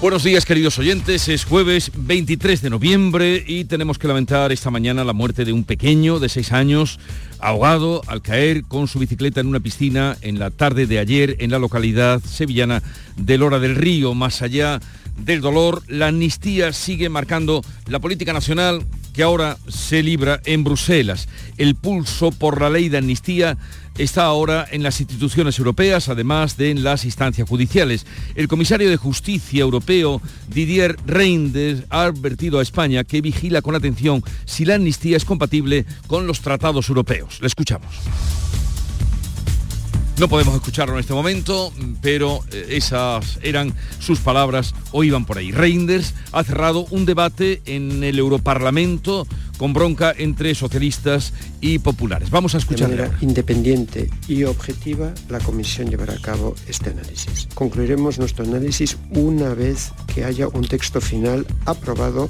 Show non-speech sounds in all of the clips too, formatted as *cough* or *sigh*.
Buenos días queridos oyentes, es jueves 23 de noviembre y tenemos que lamentar esta mañana la muerte de un pequeño de 6 años ahogado al caer con su bicicleta en una piscina en la tarde de ayer en la localidad sevillana de Lora del Río. Más allá del dolor, la amnistía sigue marcando la política nacional que ahora se libra en Bruselas. El pulso por la ley de amnistía está ahora en las instituciones europeas, además de en las instancias judiciales. El comisario de Justicia europeo, Didier Reinders, ha advertido a España que vigila con atención si la amnistía es compatible con los tratados europeos. Le escuchamos. No podemos escucharlo en este momento, pero eh, esas eran sus palabras o iban por ahí. Reinders ha cerrado un debate en el Europarlamento con bronca entre socialistas y populares. Vamos a escuchar. De manera independiente y objetiva, la Comisión llevará a cabo este análisis. Concluiremos nuestro análisis una vez que haya un texto final aprobado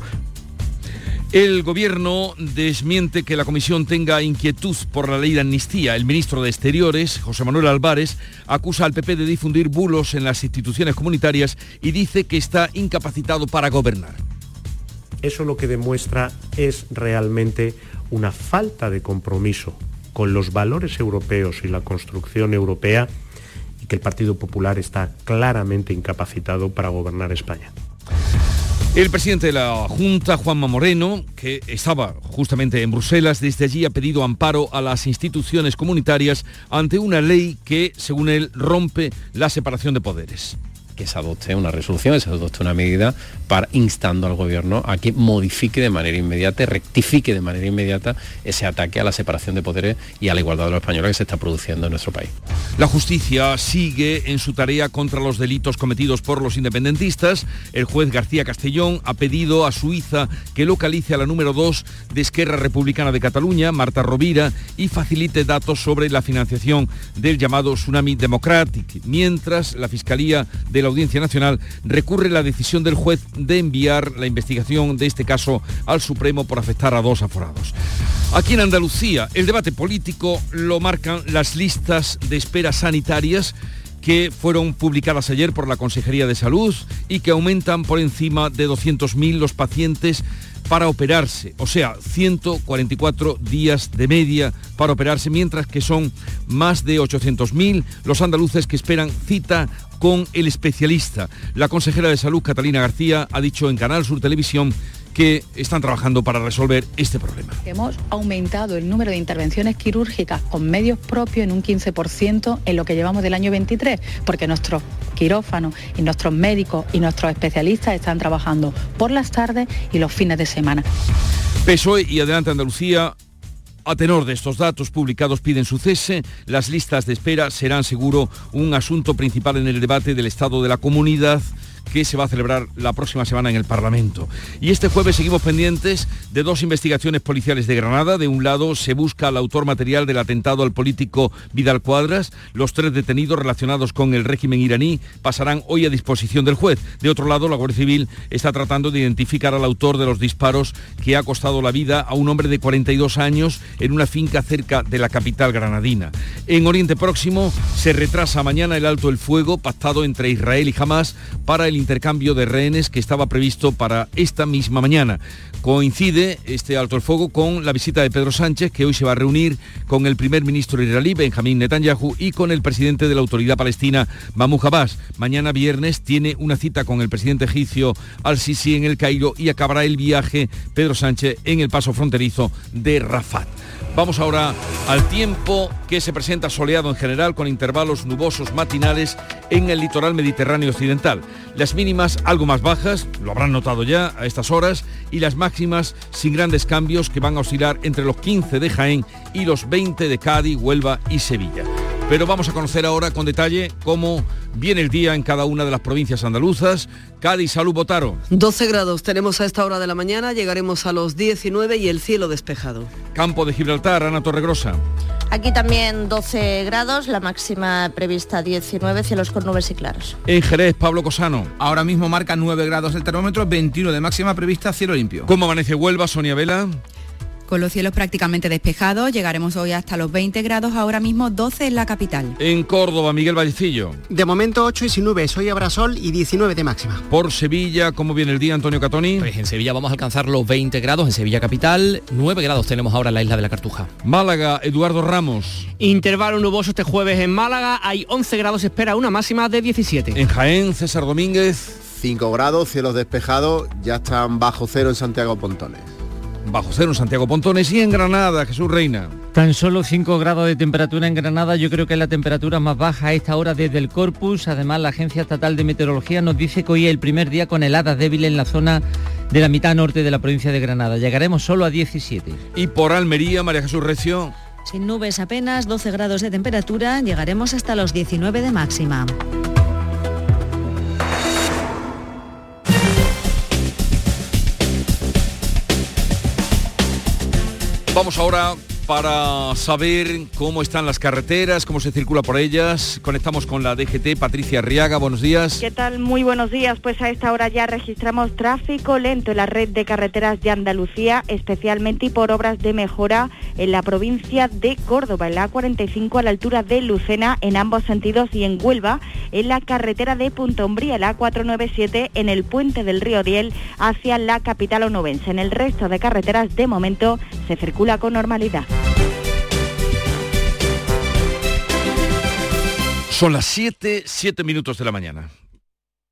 el gobierno desmiente que la comisión tenga inquietud por la ley de amnistía. El ministro de Exteriores, José Manuel Álvarez, acusa al PP de difundir bulos en las instituciones comunitarias y dice que está incapacitado para gobernar. Eso lo que demuestra es realmente una falta de compromiso con los valores europeos y la construcción europea y que el Partido Popular está claramente incapacitado para gobernar España. El presidente de la Junta, Juanma Moreno, que estaba justamente en Bruselas, desde allí ha pedido amparo a las instituciones comunitarias ante una ley que, según él, rompe la separación de poderes que se adopte una resolución, se adopte una medida para instando al gobierno a que modifique de manera inmediata, rectifique de manera inmediata ese ataque a la separación de poderes y a la igualdad de los españoles que se está produciendo en nuestro país. La justicia sigue en su tarea contra los delitos cometidos por los independentistas. El juez García Castellón ha pedido a Suiza que localice a la número 2 de Esquerra Republicana de Cataluña, Marta Rovira, y facilite datos sobre la financiación del llamado Tsunami Democratic, mientras la Fiscalía de la Audiencia Nacional recurre la decisión del juez de enviar la investigación de este caso al Supremo por afectar a dos aforados. Aquí en Andalucía, el debate político lo marcan las listas de espera sanitarias que fueron publicadas ayer por la Consejería de Salud y que aumentan por encima de 200.000 los pacientes para operarse, o sea, 144 días de media para operarse, mientras que son más de 800.000 los andaluces que esperan cita con el especialista. La consejera de Salud, Catalina García, ha dicho en Canal Sur Televisión que están trabajando para resolver este problema. Hemos aumentado el número de intervenciones quirúrgicas con medios propios en un 15% en lo que llevamos del año 23, porque nuestros quirófanos y nuestros médicos y nuestros especialistas están trabajando por las tardes y los fines de semana. PSOE y Adelante Andalucía a tenor de estos datos publicados piden su cese. Las listas de espera serán seguro un asunto principal en el debate del estado de la comunidad que se va a celebrar la próxima semana en el Parlamento. Y este jueves seguimos pendientes de dos investigaciones policiales de Granada. De un lado se busca al autor material del atentado al político Vidal Cuadras. Los tres detenidos relacionados con el régimen iraní pasarán hoy a disposición del juez. De otro lado, la Guardia Civil está tratando de identificar al autor de los disparos que ha costado la vida a un hombre de 42 años en una finca cerca de la capital granadina. En Oriente Próximo se retrasa mañana el alto el fuego pactado entre Israel y Hamas para el intercambio de rehenes que estaba previsto para esta misma mañana. Coincide este alto el fuego con la visita de Pedro Sánchez, que hoy se va a reunir con el primer ministro israelí, Benjamín Netanyahu, y con el presidente de la autoridad palestina, Mahmoud Abbas. Mañana viernes tiene una cita con el presidente egipcio Al-Sisi en el Cairo y acabará el viaje Pedro Sánchez en el paso fronterizo de Rafat. Vamos ahora al tiempo que se presenta soleado en general con intervalos nubosos matinales en el litoral mediterráneo occidental. Las mínimas algo más bajas, lo habrán notado ya a estas horas, y las máximas sin grandes cambios que van a oscilar entre los 15 de Jaén y los 20 de Cádiz, Huelva y Sevilla. Pero vamos a conocer ahora con detalle cómo viene el día en cada una de las provincias andaluzas. Cádiz, Salud, Botaro. 12 grados tenemos a esta hora de la mañana, llegaremos a los 19 y el cielo despejado. Campo de Gibraltar, Ana Torregrosa. Aquí también 12 grados, la máxima prevista 19, cielos con nubes y claros. En Jerez, Pablo Cosano. Ahora mismo marca 9 grados el termómetro, 21 de máxima prevista, cielo limpio. ¿Cómo amanece Huelva, Sonia Vela? Con los cielos prácticamente despejados, llegaremos hoy hasta los 20 grados, ahora mismo 12 en la capital. En Córdoba, Miguel Vallecillo. De momento 8 y sin nubes, hoy habrá sol y 19 de máxima. Por Sevilla, ¿cómo viene el día, Antonio Catoni? Pues en Sevilla vamos a alcanzar los 20 grados, en Sevilla capital, 9 grados tenemos ahora en la isla de la Cartuja. Málaga, Eduardo Ramos. Intervalo nuboso este jueves en Málaga, hay 11 grados, espera una máxima de 17. En Jaén, César Domínguez. 5 grados, cielos despejados, ya están bajo cero en Santiago Pontones bajo cero en Santiago Pontones y en Granada, Jesús Reina. Tan solo 5 grados de temperatura en Granada, yo creo que es la temperatura más baja a esta hora desde el Corpus. Además, la Agencia Estatal de Meteorología nos dice que hoy es el primer día con heladas débiles en la zona de la mitad norte de la provincia de Granada. Llegaremos solo a 17. Y por Almería, María Jesús Recio. Sin nubes apenas, 12 grados de temperatura, llegaremos hasta los 19 de máxima. Vamos ahora para saber cómo están las carreteras, cómo se circula por ellas. Conectamos con la DGT, Patricia Riaga, buenos días. ¿Qué tal? Muy buenos días. Pues a esta hora ya registramos tráfico lento en la red de carreteras de Andalucía, especialmente y por obras de mejora en la provincia de Córdoba, en la A45 a la altura de Lucena en ambos sentidos y en Huelva, en la carretera de Punta Umbría, la A497 en el puente del río Riel hacia la capital onubense. En el resto de carreteras de momento se circula con normalidad. Son las 7, 7 minutos de la mañana.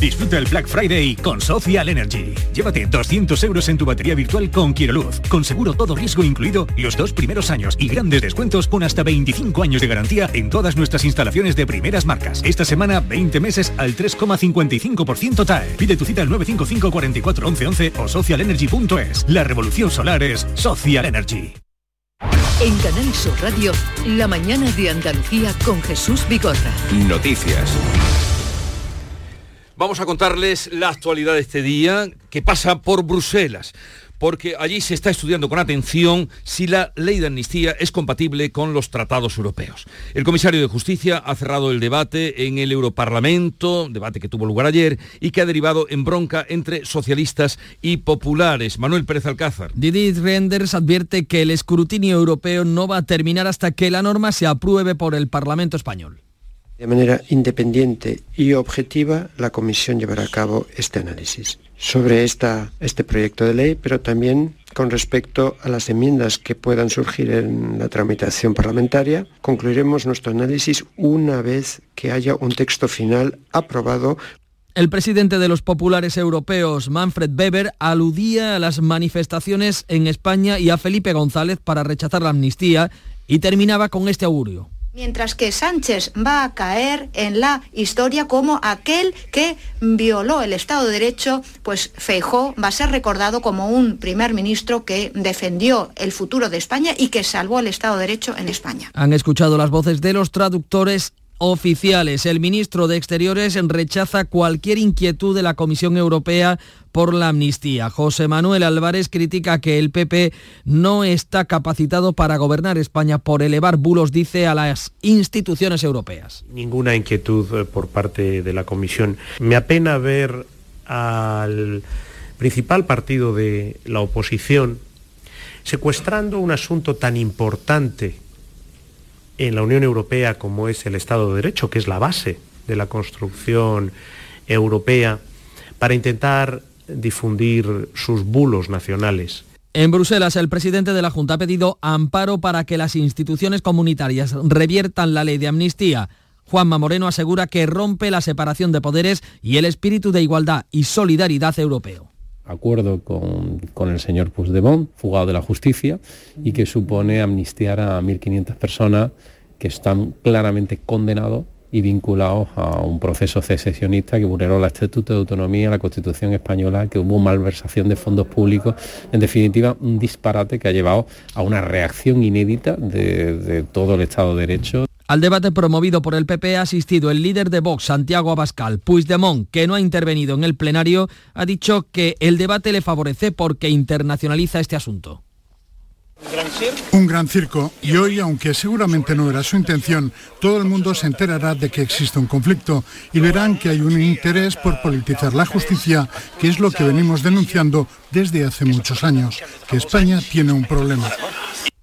Disfruta el Black Friday con Social Energy. Llévate 200 euros en tu batería virtual con Luz, con seguro todo riesgo incluido los dos primeros años y grandes descuentos con hasta 25 años de garantía en todas nuestras instalaciones de primeras marcas. Esta semana 20 meses al 3,55% TAE. Pide tu cita al 955 44 11 o socialenergy.es. La revolución solar es Social Energy. En Canal Sur Radio, la mañana de Andalucía con Jesús Bigorra. Noticias. Vamos a contarles la actualidad de este día que pasa por Bruselas porque allí se está estudiando con atención si la ley de amnistía es compatible con los tratados europeos. El comisario de Justicia ha cerrado el debate en el Europarlamento, debate que tuvo lugar ayer y que ha derivado en bronca entre socialistas y populares. Manuel Pérez Alcázar. Didit Renders advierte que el escrutinio europeo no va a terminar hasta que la norma se apruebe por el Parlamento español. De manera independiente y objetiva, la Comisión llevará a cabo este análisis sobre este proyecto de ley, pero también con respecto a las enmiendas que puedan surgir en la tramitación parlamentaria. Concluiremos nuestro análisis una vez que haya un texto final aprobado el presidente de los populares europeos, Manfred Weber, aludía a las manifestaciones en España y a Felipe González para rechazar la amnistía y terminaba con este augurio. Mientras que Sánchez va a caer en la historia como aquel que violó el Estado de Derecho, pues Feijó va a ser recordado como un primer ministro que defendió el futuro de España y que salvó el Estado de Derecho en España. Han escuchado las voces de los traductores oficiales. El ministro de Exteriores rechaza cualquier inquietud de la Comisión Europea por la amnistía. José Manuel Álvarez critica que el PP no está capacitado para gobernar España por elevar bulos, dice, a las instituciones europeas. Ninguna inquietud eh, por parte de la Comisión. Me apena ver al principal partido de la oposición secuestrando un asunto tan importante en la Unión Europea como es el Estado de Derecho, que es la base de la construcción europea, para intentar difundir sus bulos nacionales. En Bruselas, el presidente de la Junta ha pedido amparo para que las instituciones comunitarias reviertan la ley de amnistía. Juanma Moreno asegura que rompe la separación de poderes y el espíritu de igualdad y solidaridad europeo acuerdo con, con, el señor Puigdemont, fugado de la justicia, y que supone amnistiar a 1.500 personas que están claramente condenados y vinculados a un proceso secesionista que vulneró el Estatuto de Autonomía, la Constitución Española, que hubo malversación de fondos públicos, en definitiva un disparate que ha llevado a una reacción inédita de, de todo el Estado de Derecho. Al debate promovido por el PP ha asistido el líder de Vox, Santiago Abascal. Puigdemont, que no ha intervenido en el plenario, ha dicho que el debate le favorece porque internacionaliza este asunto. Un gran circo y hoy, aunque seguramente no era su intención, todo el mundo se enterará de que existe un conflicto y verán que hay un interés por politizar la justicia, que es lo que venimos denunciando desde hace muchos años, que España tiene un problema.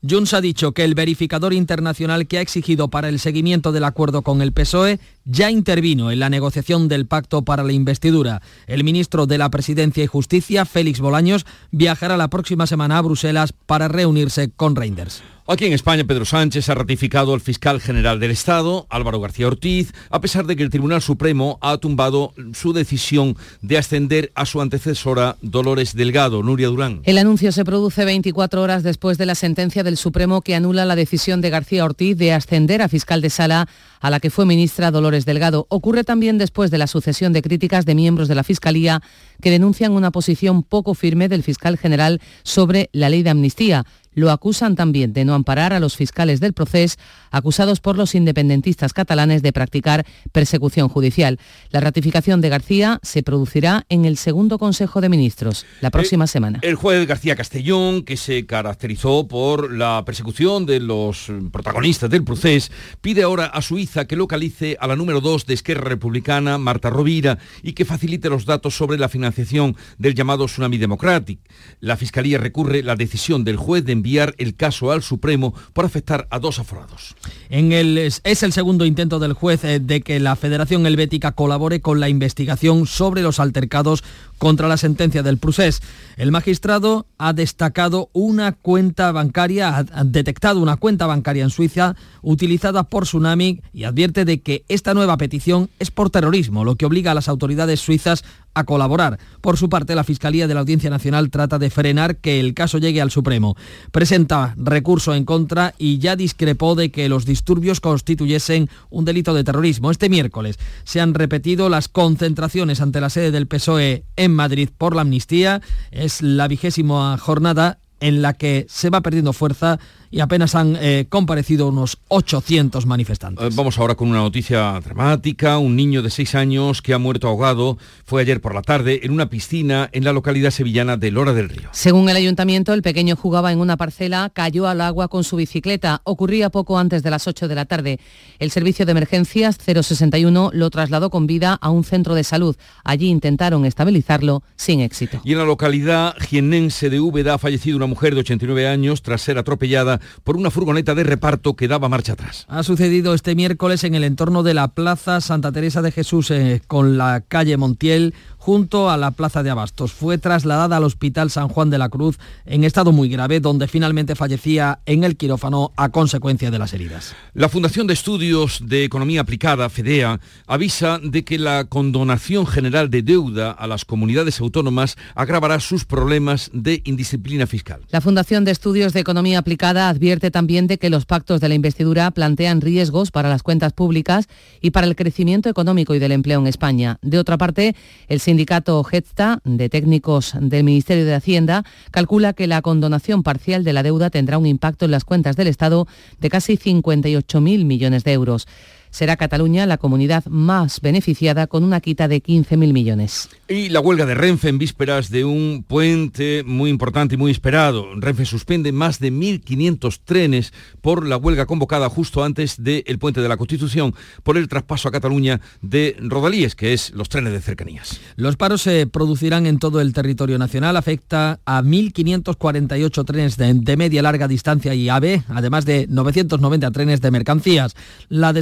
Junts ha dicho que el verificador internacional que ha exigido para el seguimiento del acuerdo con el PSOE ya intervino en la negociación del pacto para la investidura. El ministro de la Presidencia y Justicia, Félix Bolaños, viajará la próxima semana a Bruselas para reunirse con Reinders. Aquí en España, Pedro Sánchez ha ratificado al fiscal general del Estado, Álvaro García Ortiz, a pesar de que el Tribunal Supremo ha tumbado su decisión de ascender a su antecesora Dolores Delgado, Nuria Durán. El anuncio se produce 24 horas después de la sentencia del Supremo que anula la decisión de García Ortiz de ascender a fiscal de sala a la que fue ministra Dolores Delgado. Ocurre también después de la sucesión de críticas de miembros de la Fiscalía que denuncian una posición poco firme del fiscal general sobre la ley de amnistía. Lo acusan también de no amparar a los fiscales del proceso acusados por los independentistas catalanes de practicar persecución judicial. La ratificación de García se producirá en el segundo Consejo de Ministros la próxima semana. El juez García Castellón, que se caracterizó por la persecución de los protagonistas del proceso, pide ahora a Suiza que localice a la número 2 de Esquerra Republicana, Marta Rovira, y que facilite los datos sobre la financiación del llamado Tsunami Democratic. La Fiscalía recurre la decisión del juez de enviar el caso al Supremo por afectar a dos aforados. En el, es el segundo intento del juez eh, de que la Federación Helvética colabore con la investigación sobre los altercados contra la sentencia del Prusés. El magistrado ha destacado una cuenta bancaria, ha detectado una cuenta bancaria en Suiza utilizada por Tsunami y advierte de que esta nueva petición es por terrorismo, lo que obliga a las autoridades suizas a colaborar. Por su parte, la Fiscalía de la Audiencia Nacional trata de frenar que el caso llegue al Supremo. Presenta recurso en contra y ya discrepó de que los disturbios constituyesen un delito de terrorismo. Este miércoles se han repetido las concentraciones ante la sede del PSOE en Madrid por la amnistía. Es la vigésima jornada en la que se va perdiendo fuerza y apenas han eh, comparecido unos 800 manifestantes. Eh, vamos ahora con una noticia dramática. Un niño de 6 años que ha muerto ahogado fue ayer por la tarde en una piscina en la localidad sevillana de Lora del Río. Según el ayuntamiento, el pequeño jugaba en una parcela, cayó al agua con su bicicleta. Ocurría poco antes de las 8 de la tarde. El servicio de emergencias 061 lo trasladó con vida a un centro de salud. Allí intentaron estabilizarlo sin éxito. Y en la localidad jienense de Úbeda ha fallecido una mujer de 89 años tras ser atropellada por una furgoneta de reparto que daba marcha atrás. Ha sucedido este miércoles en el entorno de la Plaza Santa Teresa de Jesús eh, con la calle Montiel junto a la Plaza de Abastos. Fue trasladada al Hospital San Juan de la Cruz en estado muy grave, donde finalmente fallecía en el quirófano a consecuencia de las heridas. La Fundación de Estudios de Economía Aplicada, FEDEA, avisa de que la condonación general de deuda a las comunidades autónomas agravará sus problemas de indisciplina fiscal. La Fundación de Estudios de Economía Aplicada advierte también de que los pactos de la investidura plantean riesgos para las cuentas públicas y para el crecimiento económico y del empleo en España. De otra parte, el sindicato GETTA de técnicos del Ministerio de Hacienda calcula que la condonación parcial de la deuda tendrá un impacto en las cuentas del Estado de casi 58.000 millones de euros. Será Cataluña la comunidad más beneficiada con una quita de 15.000 millones. Y la huelga de Renfe en vísperas de un puente muy importante y muy esperado. Renfe suspende más de 1.500 trenes por la huelga convocada justo antes del puente de la Constitución por el traspaso a Cataluña de Rodalíes, que es los trenes de cercanías. Los paros se producirán en todo el territorio nacional. Afecta a 1.548 trenes de, de media larga distancia y AVE, además de 990 trenes de mercancías. La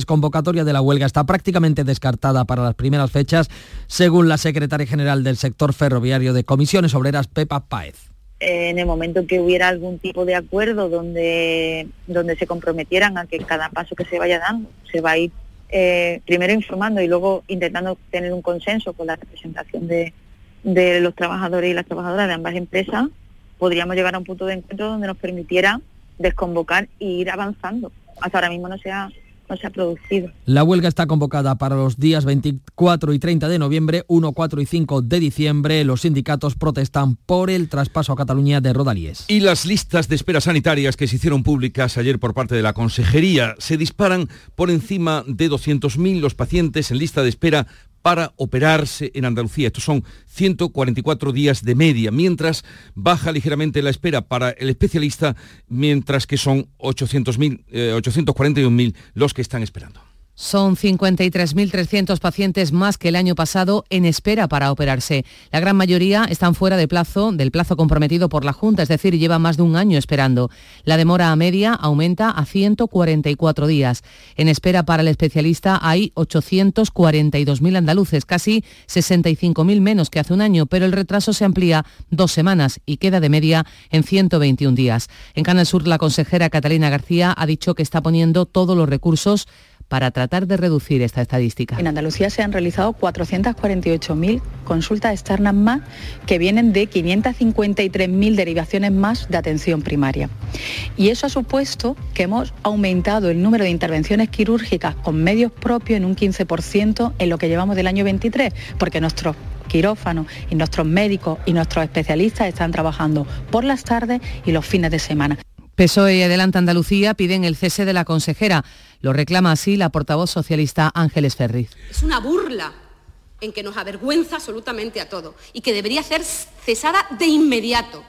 de la huelga está prácticamente descartada para las primeras fechas, según la secretaria general del sector ferroviario de Comisiones Obreras, Pepa Páez en el momento que hubiera algún tipo de acuerdo donde, donde se comprometieran a que cada paso que se vaya dando se va a ir eh, primero informando y luego intentando tener un consenso con la representación de, de los trabajadores y las trabajadoras de ambas empresas, podríamos llegar a un punto de encuentro donde nos permitiera desconvocar e ir avanzando. Hasta ahora mismo no se ha, no se ha producido. La huelga está convocada para los días 24 y 30 de noviembre, 1, 4 y 5 de diciembre. Los sindicatos protestan por el traspaso a Cataluña de Rodalíes. Y las listas de espera sanitarias que se hicieron públicas ayer por parte de la Consejería se disparan por encima de 200.000 los pacientes en lista de espera para operarse en Andalucía. Estos son 144 días de media, mientras baja ligeramente la espera para el especialista, mientras que son 800.000, eh, 841.000 los que están esperando. Son 53.300 pacientes más que el año pasado en espera para operarse. La gran mayoría están fuera de plazo, del plazo comprometido por la Junta, es decir, llevan más de un año esperando. La demora a media aumenta a 144 días. En espera para el especialista hay 842.000 andaluces, casi 65.000 menos que hace un año, pero el retraso se amplía dos semanas y queda de media en 121 días. En Canal Sur, la consejera Catalina García ha dicho que está poniendo todos los recursos para tratar de reducir esta estadística. En Andalucía se han realizado 448.000 consultas externas más que vienen de 553.000 derivaciones más de atención primaria. Y eso ha supuesto que hemos aumentado el número de intervenciones quirúrgicas con medios propios en un 15% en lo que llevamos del año 23, porque nuestros quirófanos y nuestros médicos y nuestros especialistas están trabajando por las tardes y los fines de semana. PSOE y Adelante Andalucía piden el cese de la consejera. Lo reclama así la portavoz socialista Ángeles Ferriz. Es una burla en que nos avergüenza absolutamente a todos y que debería ser cesada de inmediato,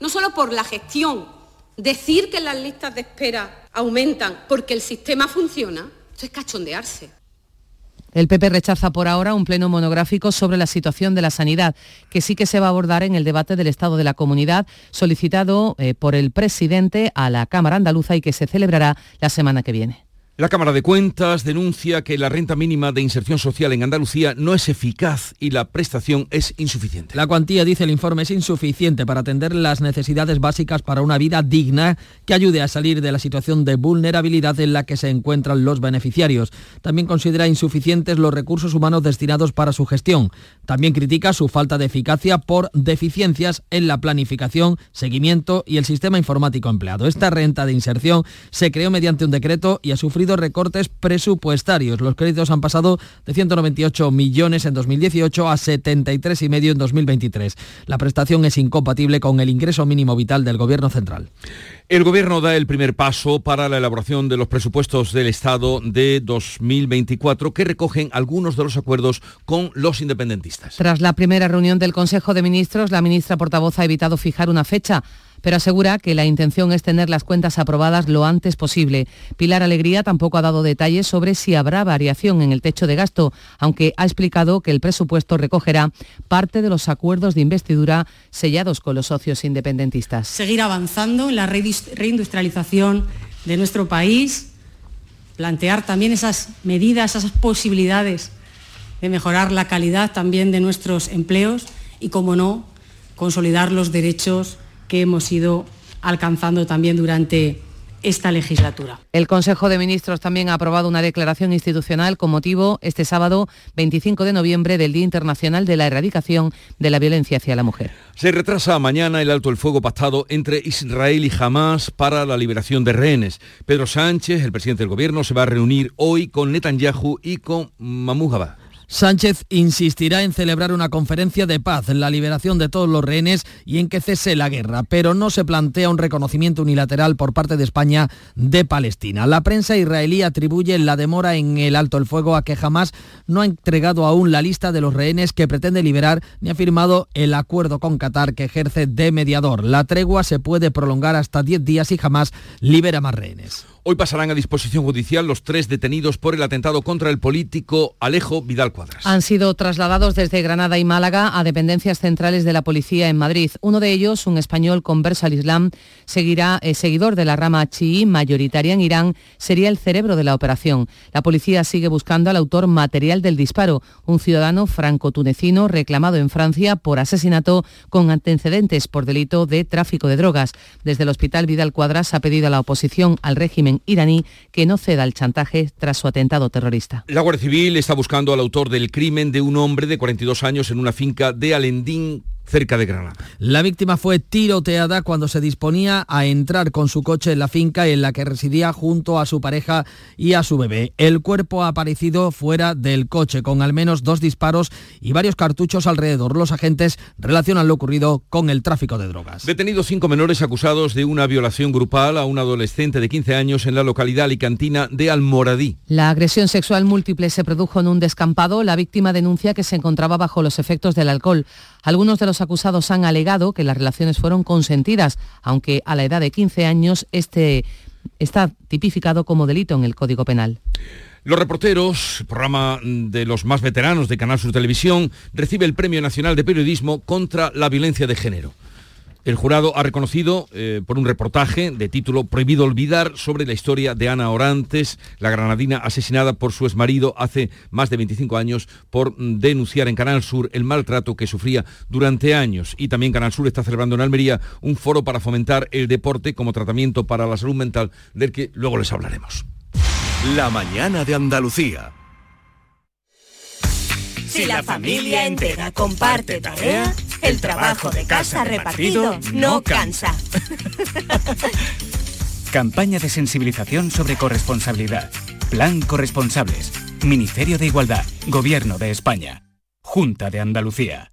no solo por la gestión, decir que las listas de espera aumentan porque el sistema funciona, eso es cachondearse. El PP rechaza por ahora un pleno monográfico sobre la situación de la sanidad, que sí que se va a abordar en el debate del Estado de la Comunidad, solicitado eh, por el presidente a la Cámara Andaluza y que se celebrará la semana que viene. La Cámara de Cuentas denuncia que la renta mínima de inserción social en Andalucía no es eficaz y la prestación es insuficiente. La cuantía, dice el informe, es insuficiente para atender las necesidades básicas para una vida digna que ayude a salir de la situación de vulnerabilidad en la que se encuentran los beneficiarios. También considera insuficientes los recursos humanos destinados para su gestión. También critica su falta de eficacia por deficiencias en la planificación, seguimiento y el sistema informático empleado. Esta renta de inserción se creó mediante un decreto y ha sufrido recortes presupuestarios. Los créditos han pasado de 198 millones en 2018 a 73 y medio en 2023. La prestación es incompatible con el ingreso mínimo vital del Gobierno central. El Gobierno da el primer paso para la elaboración de los presupuestos del Estado de 2024 que recogen algunos de los acuerdos con los independentistas. Tras la primera reunión del Consejo de Ministros, la ministra portavoz ha evitado fijar una fecha pero asegura que la intención es tener las cuentas aprobadas lo antes posible. Pilar Alegría tampoco ha dado detalles sobre si habrá variación en el techo de gasto, aunque ha explicado que el presupuesto recogerá parte de los acuerdos de investidura sellados con los socios independentistas. Seguir avanzando en la reindustrialización de nuestro país, plantear también esas medidas, esas posibilidades de mejorar la calidad también de nuestros empleos y, como no, consolidar los derechos que hemos ido alcanzando también durante esta legislatura. El Consejo de Ministros también ha aprobado una declaración institucional con motivo este sábado 25 de noviembre del Día Internacional de la Erradicación de la Violencia hacia la Mujer. Se retrasa mañana el alto el fuego pactado entre Israel y Hamas para la liberación de rehenes. Pedro Sánchez, el presidente del gobierno, se va a reunir hoy con Netanyahu y con Mahmoud Abbas. Sánchez insistirá en celebrar una conferencia de paz, la liberación de todos los rehenes y en que cese la guerra, pero no se plantea un reconocimiento unilateral por parte de España de Palestina. La prensa israelí atribuye la demora en el alto el fuego a que jamás no ha entregado aún la lista de los rehenes que pretende liberar ni ha firmado el acuerdo con Qatar que ejerce de mediador. La tregua se puede prolongar hasta 10 días y jamás libera más rehenes. Hoy pasarán a disposición judicial los tres detenidos por el atentado contra el político Alejo Vidal Cuadras. Han sido trasladados desde Granada y Málaga a dependencias centrales de la policía en Madrid. Uno de ellos, un español converso al Islam, seguirá, eh, seguidor de la rama chií mayoritaria en Irán, sería el cerebro de la operación. La policía sigue buscando al autor material del disparo, un ciudadano franco-tunecino reclamado en Francia por asesinato con antecedentes por delito de tráfico de drogas. Desde el hospital Vidal Cuadras ha pedido a la oposición al régimen iraní que no ceda al chantaje tras su atentado terrorista. La Guardia Civil está buscando al autor del crimen de un hombre de 42 años en una finca de Alendín, cerca de Granada. La víctima fue tiroteada cuando se disponía a entrar con su coche en la finca en la que residía junto a su pareja y a su bebé. El cuerpo ha aparecido fuera del coche con al menos dos disparos y varios cartuchos alrededor. Los agentes relacionan lo ocurrido con el tráfico de drogas. Detenidos cinco menores acusados de una violación grupal a un adolescente de 15 años en la localidad alicantina de Almoradí. La agresión sexual múltiple se produjo en un descampado. La víctima denuncia que se encontraba bajo los efectos del alcohol. Algunos de los acusados han alegado que las relaciones fueron consentidas, aunque a la edad de 15 años este está tipificado como delito en el Código Penal. Los reporteros, programa de los más veteranos de Canal Sur Televisión, recibe el Premio Nacional de Periodismo contra la Violencia de Género. El jurado ha reconocido eh, por un reportaje de título Prohibido olvidar sobre la historia de Ana Orantes, la granadina asesinada por su exmarido hace más de 25 años por denunciar en Canal Sur el maltrato que sufría durante años. Y también Canal Sur está celebrando en Almería un foro para fomentar el deporte como tratamiento para la salud mental, del que luego les hablaremos. La mañana de Andalucía. Si la familia entera comparte tarea, el trabajo de casa repartido no cansa. *laughs* Campaña de sensibilización sobre corresponsabilidad. Plan Corresponsables. Ministerio de Igualdad. Gobierno de España. Junta de Andalucía.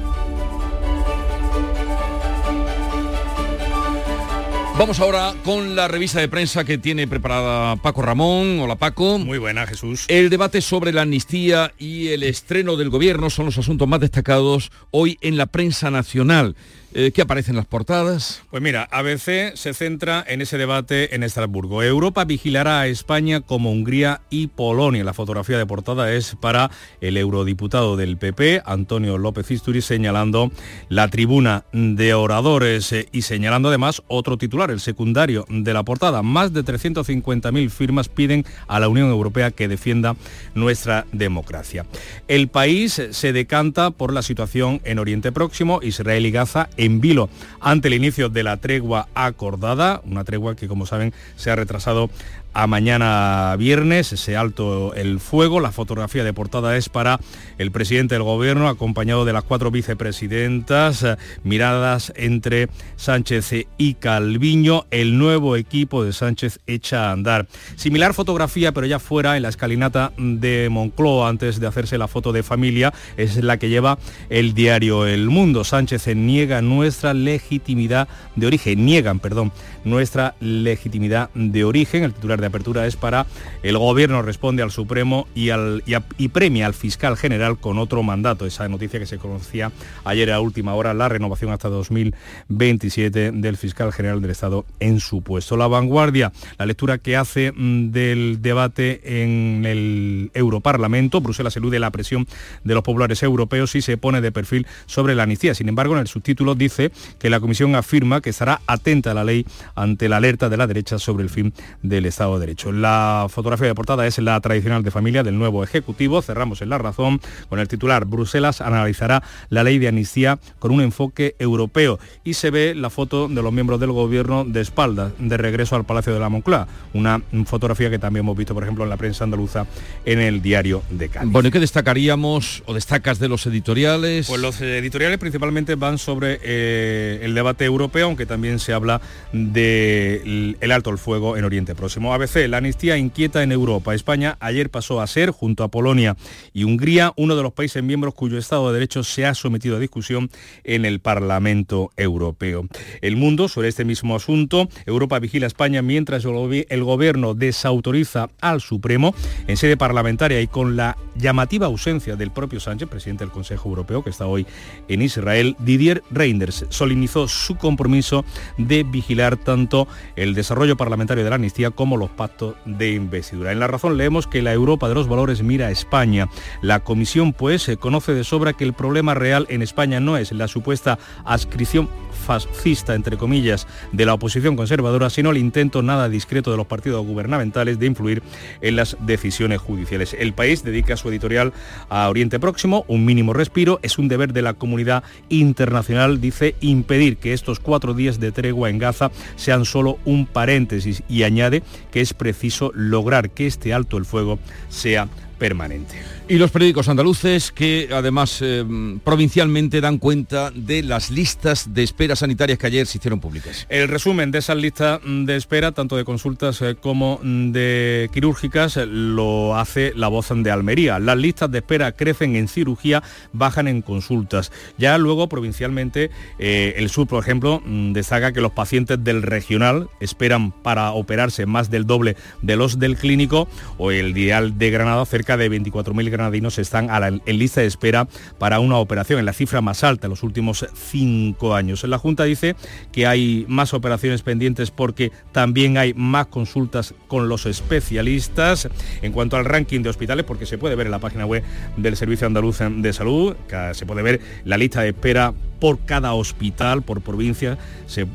Vamos ahora con la revista de prensa que tiene preparada Paco Ramón. Hola Paco. Muy buena Jesús. El debate sobre la amnistía y el estreno del gobierno son los asuntos más destacados hoy en la prensa nacional. Eh, ¿Qué aparece en las portadas? Pues mira, ABC se centra en ese debate en Estrasburgo. Europa vigilará a España como Hungría y Polonia. La fotografía de portada es para el eurodiputado del PP, Antonio López Isturiz, señalando la tribuna de oradores eh, y señalando además otro titular, el secundario de la portada. Más de 350.000 firmas piden a la Unión Europea que defienda nuestra democracia. El país se decanta por la situación en Oriente Próximo, Israel y Gaza en vilo ante el inicio de la tregua acordada, una tregua que como saben se ha retrasado a mañana viernes, ese alto el fuego. La fotografía de portada es para el presidente del gobierno, acompañado de las cuatro vicepresidentas, eh, miradas entre Sánchez y Calviño. El nuevo equipo de Sánchez echa a andar. Similar fotografía, pero ya fuera en la escalinata de Moncloa, antes de hacerse la foto de familia, es la que lleva el diario El Mundo. Sánchez niega nuestra legitimidad de origen, niegan, perdón, nuestra legitimidad de origen. El titular de apertura es para el gobierno responde al Supremo y, al, y, premia al fiscal general con otro mandato. Esa noticia que se conocía ayer a última hora, la renovación hasta 2027 del fiscal general del Estado en su puesto. La vanguardia, la lectura que hace mm, del debate en el Europarlamento, Bruselas elude la presión de los populares europeos y se pone de perfil sobre la amnistía. Sin embargo, en el subtítulo dice que la Comisión afirma que estará atenta a la ley ante la alerta de la derecha sobre el fin del Estado De Derecho. La fotografía de portada es la tradicional de familia del nuevo Ejecutivo. Cerramos en La Razón con el titular Bruselas analizará la ley de amnistía con un enfoque europeo y se ve la foto de los miembros del gobierno de espaldas de regreso al Palacio de la Moncloa, una fotografía que también hemos visto, por ejemplo, en la prensa andaluza en el diario de Cádiz. Bueno, ¿y qué destacaríamos o destacas de los editoriales? Pues los editoriales principalmente van sobre eh, el debate europeo, aunque también se habla del el alto el fuego en Oriente Próximo. La amnistía inquieta en Europa. España ayer pasó a ser, junto a Polonia y Hungría, uno de los países miembros cuyo Estado de Derecho se ha sometido a discusión en el Parlamento Europeo. El mundo, sobre este mismo asunto, Europa vigila a España mientras el gobierno desautoriza al Supremo en sede parlamentaria y con la llamativa ausencia del propio Sánchez, presidente del Consejo Europeo, que está hoy en Israel, Didier Reinders solemnizó su compromiso de vigilar tanto el desarrollo parlamentario de la amnistía como los pactos de investidura. En la razón leemos que la Europa de los valores mira a España. La Comisión, pues, conoce de sobra que el problema real en España no es la supuesta adscripción fascista, entre comillas, de la oposición conservadora, sino el intento nada discreto de los partidos gubernamentales de influir en las decisiones judiciales. El país dedica su editorial a Oriente Próximo, un mínimo respiro, es un deber de la comunidad internacional, dice, impedir que estos cuatro días de tregua en Gaza sean solo un paréntesis y añade que es preciso lograr que este alto el fuego sea permanente. Y los periódicos andaluces que además eh, provincialmente dan cuenta de las listas de espera sanitarias que ayer se hicieron públicas. El resumen de esas listas de espera, tanto de consultas eh, como de quirúrgicas, lo hace la voz de Almería. Las listas de espera crecen en cirugía, bajan en consultas. Ya luego provincialmente eh, el sur, por ejemplo, mm, destaca que los pacientes del regional esperan para operarse más del doble de los del clínico o el dial de Granada cerca de 24.000 granadinos están en lista de espera para una operación, en la cifra más alta en los últimos cinco años. La Junta dice que hay más operaciones pendientes porque también hay más consultas con los especialistas. En cuanto al ranking de hospitales, porque se puede ver en la página web del Servicio Andaluz de Salud, se puede ver la lista de espera por cada hospital, por provincia.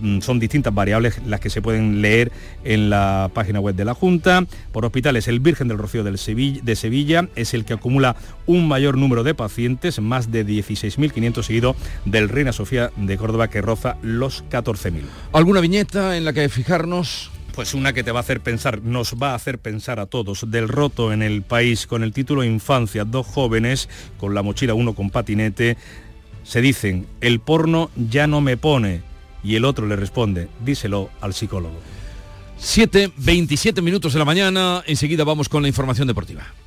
Mm, son distintas variables las que se pueden leer en la página web de la Junta. Por hospitales, el Virgen del Rocío de Sevilla es el que acumula un mayor número de pacientes, más de 16.500 seguido del Reina Sofía de Córdoba que roza los 14.000. ¿Alguna viñeta en la que fijarnos? Pues una que te va a hacer pensar, nos va a hacer pensar a todos, del roto en el país con el título Infancia, dos jóvenes con la mochila, uno con patinete, se dicen, el porno ya no me pone, y el otro le responde, díselo al psicólogo. 7, 27 minutos de la mañana, enseguida vamos con la información deportiva.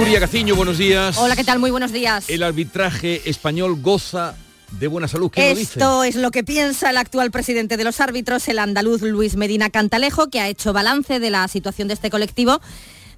Nuria Gaciño, buenos días. Hola, ¿qué tal? Muy buenos días. El arbitraje español goza de buena salud. ¿Qué Esto es lo que piensa el actual presidente de los árbitros, el andaluz Luis Medina Cantalejo, que ha hecho balance de la situación de este colectivo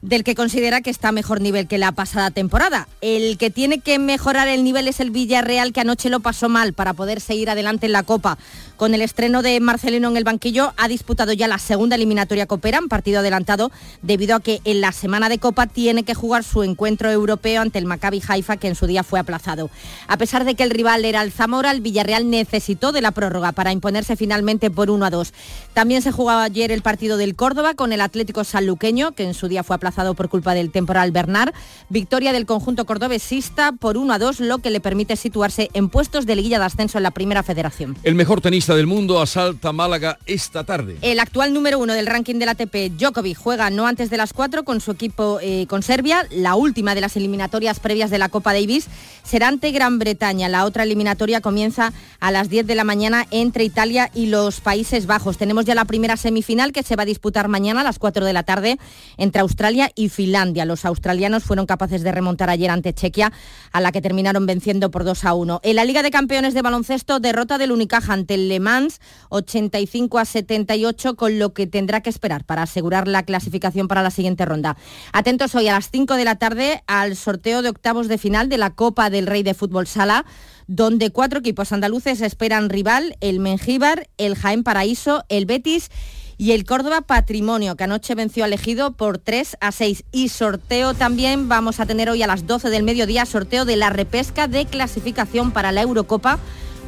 del que considera que está a mejor nivel que la pasada temporada. El que tiene que mejorar el nivel es el Villarreal, que anoche lo pasó mal para poder seguir adelante en la Copa. Con el estreno de Marcelino en el banquillo, ha disputado ya la segunda eliminatoria Copera, un partido adelantado, debido a que en la semana de Copa tiene que jugar su encuentro europeo ante el Maccabi Haifa, que en su día fue aplazado. A pesar de que el rival era el Zamora, el Villarreal necesitó de la prórroga para imponerse finalmente por 1 a 2. También se jugaba ayer el partido del Córdoba con el Atlético Sanluqueño, que en su día fue aplazado por culpa del temporal Bernard. Victoria del conjunto cordobesista por 1 a 2, lo que le permite situarse en puestos de liguilla de ascenso en la primera federación. El mejor tenista del mundo asalta Málaga esta tarde. El actual número uno del ranking de la ATP, Djokovic, juega no antes de las 4 con su equipo eh, con Serbia. La última de las eliminatorias previas de la Copa Davis será ante Gran Bretaña. La otra eliminatoria comienza a las 10 de la mañana entre Italia y los Países Bajos. Tenemos ya la primera semifinal que se va a disputar mañana a las 4 de la tarde entre Australia y Finlandia. Los australianos fueron capaces de remontar ayer ante Chequia, a la que terminaron venciendo por 2 a 1. En la Liga de Campeones de baloncesto, derrota del Unicaja ante el Le Mans 85 a 78, con lo que tendrá que esperar para asegurar la clasificación para la siguiente ronda. Atentos hoy a las 5 de la tarde al sorteo de octavos de final de la Copa del Rey de Fútbol Sala donde cuatro equipos andaluces esperan rival, el Mengíbar, el Jaén Paraíso, el Betis y el Córdoba Patrimonio, que anoche venció al Ejido por 3 a 6. Y sorteo también vamos a tener hoy a las 12 del mediodía, sorteo de la repesca de clasificación para la Eurocopa,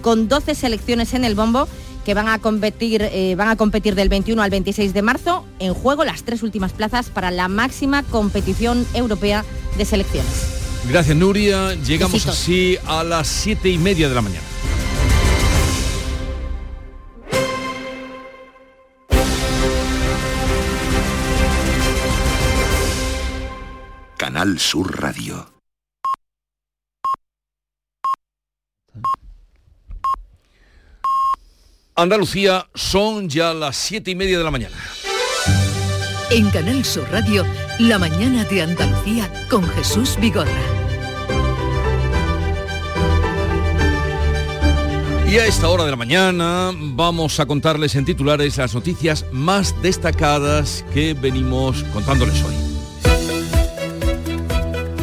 con 12 selecciones en el bombo que van a competir, eh, van a competir del 21 al 26 de marzo. En juego las tres últimas plazas para la máxima competición europea de selecciones. Gracias Nuria, llegamos así a las siete y media de la mañana. Canal Sur Radio. Andalucía son ya las siete y media de la mañana. En Canal Sur Radio, la mañana de Andalucía con Jesús Vigorra. Y a esta hora de la mañana vamos a contarles en titulares las noticias más destacadas que venimos contándoles hoy.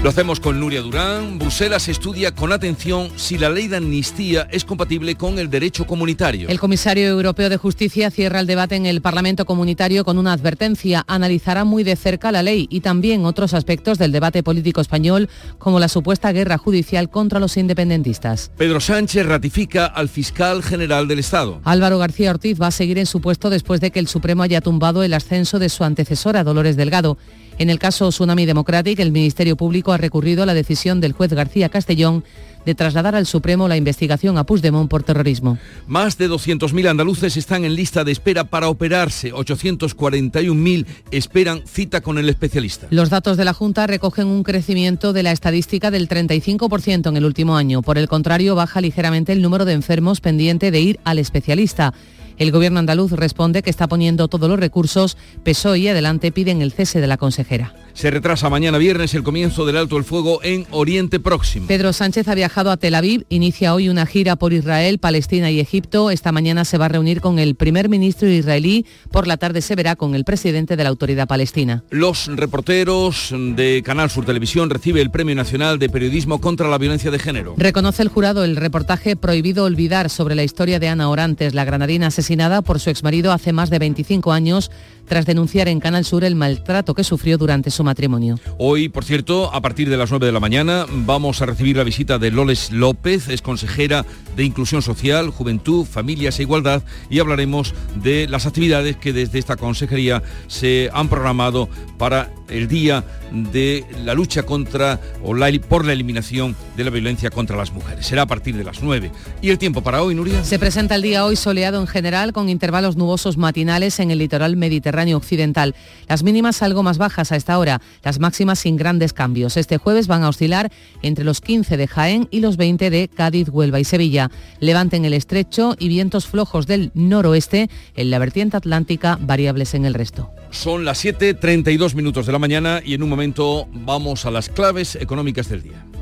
Lo hacemos con Nuria Durán. Bruselas estudia con atención si la ley de amnistía es compatible con el derecho comunitario. El comisario europeo de Justicia cierra el debate en el Parlamento Comunitario con una advertencia. Analizará muy de cerca la ley y también otros aspectos del debate político español, como la supuesta guerra judicial contra los independentistas. Pedro Sánchez ratifica al fiscal general del Estado. Álvaro García Ortiz va a seguir en su puesto después de que el Supremo haya tumbado el ascenso de su antecesora, Dolores Delgado. En el caso Tsunami Democratic, el Ministerio Público ha recurrido a la decisión del juez García Castellón de trasladar al Supremo la investigación a Puigdemont por terrorismo. Más de 200.000 andaluces están en lista de espera para operarse. 841.000 esperan cita con el especialista. Los datos de la Junta recogen un crecimiento de la estadística del 35% en el último año. Por el contrario, baja ligeramente el número de enfermos pendiente de ir al especialista. El gobierno andaluz responde que está poniendo todos los recursos. PSOE y Adelante piden el cese de la consejera. Se retrasa mañana viernes el comienzo del alto el fuego en Oriente Próximo. Pedro Sánchez ha viajado a Tel Aviv, inicia hoy una gira por Israel, Palestina y Egipto. Esta mañana se va a reunir con el primer ministro israelí. Por la tarde se verá con el presidente de la autoridad palestina. Los reporteros de Canal Sur Televisión recibe el Premio Nacional de Periodismo contra la Violencia de Género. Reconoce el jurado el reportaje Prohibido Olvidar sobre la historia de Ana Orantes, la granadina asesinada por su exmarido hace más de 25 años tras denunciar en Canal Sur el maltrato que sufrió durante su matrimonio. Hoy, por cierto, a partir de las 9 de la mañana vamos a recibir la visita de Loles López, es consejera de Inclusión Social, Juventud, Familias e Igualdad y hablaremos de las actividades que desde esta consejería se han programado para el día de la lucha contra o la, por la eliminación de la violencia contra las mujeres. Será a partir de las 9. ¿Y el tiempo para hoy, Nuria? Se presenta el día hoy soleado en general con intervalos nubosos matinales en el litoral mediterráneo occidental. Las mínimas algo más bajas a esta hora, las máximas sin grandes cambios. Este jueves van a oscilar entre los 15 de Jaén y los 20 de Cádiz, Huelva y Sevilla. Levanten el estrecho y vientos flojos del noroeste en la vertiente atlántica, variables en el resto. Son las 7.32 minutos de la mañana y en un momento vamos a las claves económicas del día.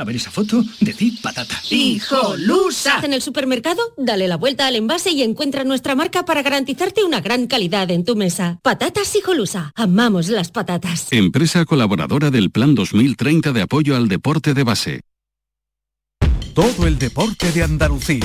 A ver esa foto, decid patata. ¡Hijolusa! En el supermercado, dale la vuelta al envase y encuentra nuestra marca para garantizarte una gran calidad en tu mesa. Patatas Hijolusa. Amamos las patatas. Empresa colaboradora del Plan 2030 de apoyo al deporte de base. Todo el deporte de Andalucía,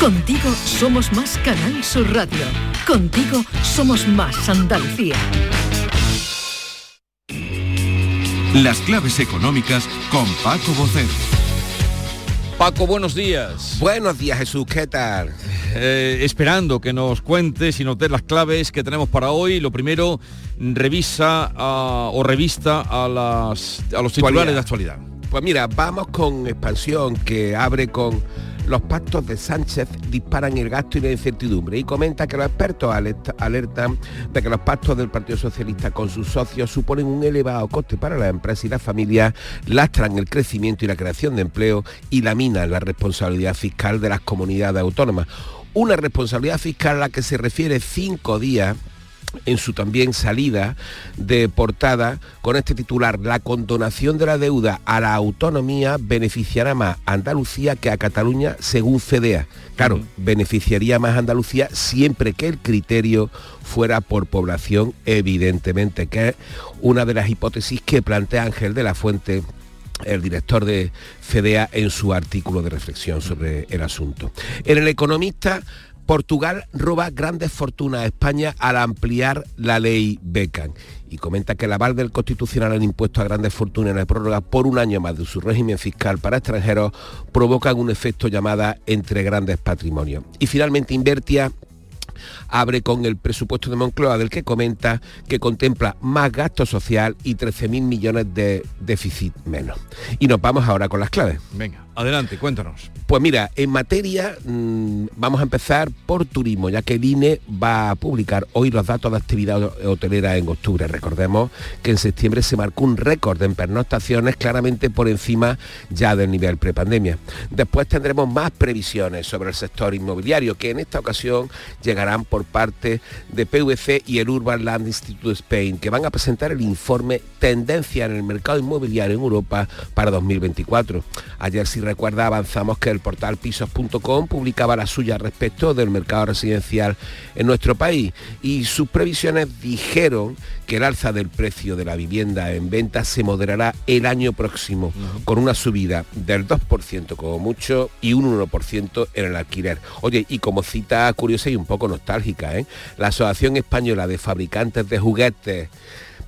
Contigo somos más Canal Sur Radio. Contigo somos más Andalucía. Las claves económicas con Paco Bocero. Paco, buenos días. Buenos días, Jesús, ¿qué tal? Eh, esperando que nos cuentes y nos des las claves que tenemos para hoy. Lo primero, revisa ah, o revista a, las, a los titulares de actualidad. Pues mira, vamos con expansión que abre con los pactos de Sánchez disparan el gasto y la incertidumbre y comenta que los expertos alertan de que los pactos del Partido Socialista con sus socios suponen un elevado coste para las empresas y las familias, lastran el crecimiento y la creación de empleo y laminan la responsabilidad fiscal de las comunidades autónomas. Una responsabilidad fiscal a la que se refiere cinco días en su también salida de portada con este titular, la condonación de la deuda a la autonomía beneficiará más a Andalucía que a Cataluña según FEDEA. Claro, beneficiaría más a Andalucía siempre que el criterio fuera por población, evidentemente, que es una de las hipótesis que plantea Ángel de la Fuente el director de FEDEA en su artículo de reflexión sobre el asunto. En el economista Portugal roba grandes fortunas a España al ampliar la ley Beckham y comenta que el aval del Constitucional en impuesto a grandes fortunas en la prórroga por un año más de su régimen fiscal para extranjeros provocan un efecto llamada entre grandes patrimonios. Y finalmente Invertia abre con el presupuesto de Moncloa del que comenta que contempla más gasto social y 13.000 millones de déficit menos. Y nos vamos ahora con las claves. Venga. Adelante, cuéntanos. Pues mira, en materia mm, vamos a empezar por turismo, ya que el INE va a publicar hoy los datos de actividad hotelera en octubre. Recordemos que en septiembre se marcó un récord en pernoctaciones claramente por encima ya del nivel prepandemia. Después tendremos más previsiones sobre el sector inmobiliario, que en esta ocasión llegarán por parte de PVC y el Urban Land Institute Spain, que van a presentar el informe Tendencia en el mercado inmobiliario en Europa para 2024. Ayer sí recuerda, avanzamos que el portal pisos.com publicaba la suya respecto del mercado residencial en nuestro país y sus previsiones dijeron que el alza del precio de la vivienda en venta se moderará el año próximo con una subida del 2% como mucho y un 1% en el alquiler. Oye, y como cita curiosa y un poco nostálgica, ¿eh? la Asociación Española de Fabricantes de Juguetes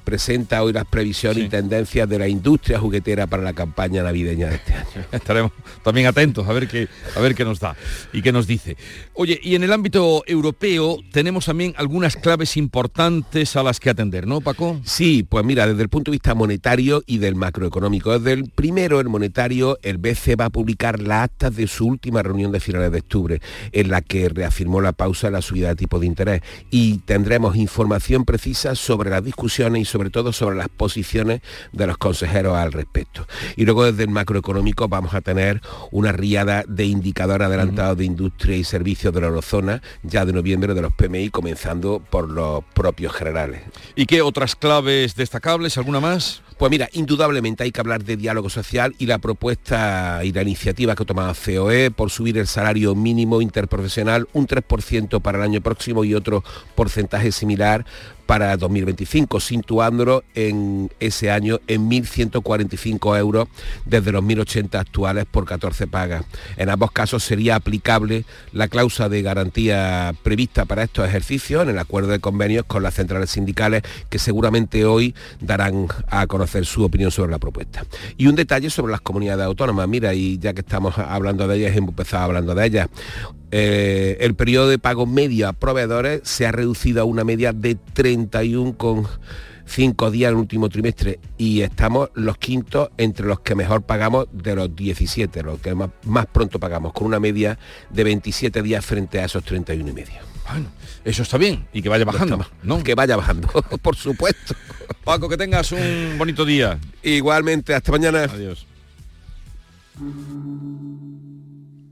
presenta hoy las previsiones y tendencias de la industria juguetera para la campaña navideña de este año. *laughs* Estaremos también atentos a ver qué, a ver qué nos da y qué nos dice. Oye, y en el ámbito europeo tenemos también algunas claves importantes a las que atender, ¿no, Paco? Sí, pues mira, desde el punto de vista monetario y del macroeconómico. Desde el primero, el monetario, el BCE va a publicar las actas de su última reunión de finales de octubre, en la que reafirmó la pausa en la subida de tipo de interés y tendremos información precisa sobre las discusiones y sobre sobre todo sobre las posiciones de los consejeros al respecto. Y luego desde el macroeconómico vamos a tener una riada de indicadores adelantados de industria y servicios de la eurozona ya de noviembre de los PMI, comenzando por los propios generales. ¿Y qué otras claves destacables? ¿Alguna más? Pues mira, indudablemente hay que hablar de diálogo social y la propuesta y la iniciativa que ha tomado COE por subir el salario mínimo interprofesional un 3% para el año próximo y otro porcentaje similar para 2025, situándolo en ese año en 1.145 euros desde los 1.080 actuales por 14 pagas. En ambos casos sería aplicable la cláusula de garantía prevista para estos ejercicios en el acuerdo de convenios con las centrales sindicales que seguramente hoy darán a conocer su opinión sobre la propuesta. Y un detalle sobre las comunidades autónomas. Mira, y ya que estamos hablando de ellas, hemos empezado hablando de ellas. Eh, el periodo de pago medio a proveedores se ha reducido a una media de 31,5 días en el último trimestre y estamos los quintos entre los que mejor pagamos de los 17, los que más, pronto pagamos, con una media de 27 días frente a esos 31 y medio. Bueno, eso está bien y que vaya bajando, ¿no? Que vaya bajando, *laughs* por supuesto. Paco, que tengas un bonito día. Igualmente, hasta mañana. Adiós.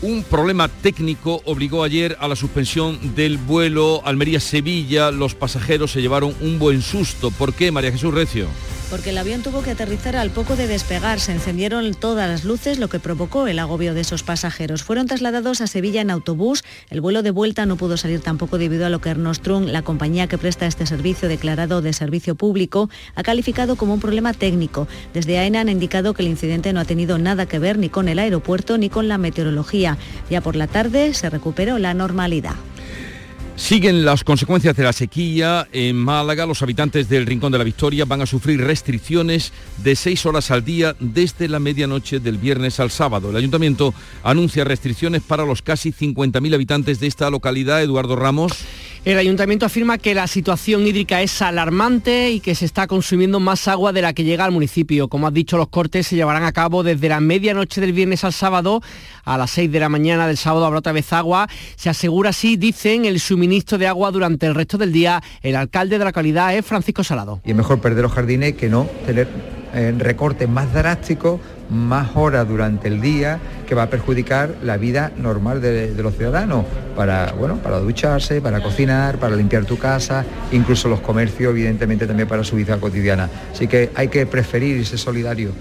Un problema técnico obligó ayer a la suspensión del vuelo Almería-Sevilla. Los pasajeros se llevaron un buen susto. ¿Por qué, María Jesús Recio? Porque el avión tuvo que aterrizar al poco de despegar. Se encendieron todas las luces, lo que provocó el agobio de esos pasajeros. Fueron trasladados a Sevilla en autobús. El vuelo de vuelta no pudo salir tampoco debido a lo que Ernostrum, la compañía que presta este servicio declarado de servicio público, ha calificado como un problema técnico. Desde AENA han indicado que el incidente no ha tenido nada que ver ni con el aeropuerto ni con la meteorología. Ya por la tarde se recuperó la normalidad. Siguen las consecuencias de la sequía. En Málaga, los habitantes del Rincón de la Victoria van a sufrir restricciones de seis horas al día desde la medianoche del viernes al sábado. El ayuntamiento anuncia restricciones para los casi 50.000 habitantes de esta localidad. Eduardo Ramos. El ayuntamiento afirma que la situación hídrica es alarmante y que se está consumiendo más agua de la que llega al municipio. Como has dicho, los cortes se llevarán a cabo desde la medianoche del viernes al sábado. A las 6 de la mañana del sábado habrá otra vez agua. Se asegura así, dicen, el suministro de agua durante el resto del día. El alcalde de la localidad es Francisco Salado. Y es mejor perder los jardines que no tener eh, recortes más drásticos más horas durante el día que va a perjudicar la vida normal de, los ciudadanos para, bueno, para ducharse, para cocinar, para limpiar tu casa, incluso los comercios, evidentemente también para su vida cotidiana. Así que hay que preferir y ser solidario.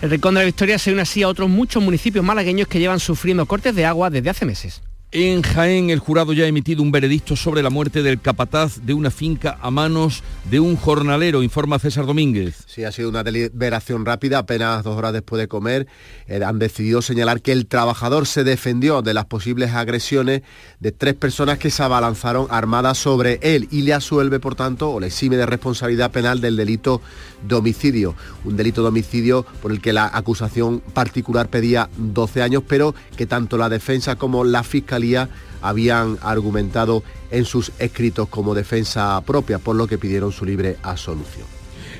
El Rincón de la Victoria se une así a otros muchos municipios malagueños que llevan sufriendo cortes de agua desde hace meses. En Jaén, el jurado ya ha emitido un veredicto sobre la muerte del capataz de una finca a manos de un jornalero, informa César Domínguez. Sí, ha sido una deliberación rápida, apenas dos horas después de comer. Eh, han decidido señalar que el trabajador se defendió de las posibles agresiones de tres personas que se abalanzaron armadas sobre él y le asuelve, por tanto, o le exime de responsabilidad penal del delito de homicidio. Un delito de homicidio por el que la acusación particular pedía 12 años, pero que tanto la defensa como la fiscalía habían argumentado en sus escritos como defensa propia, por lo que pidieron su libre absolución.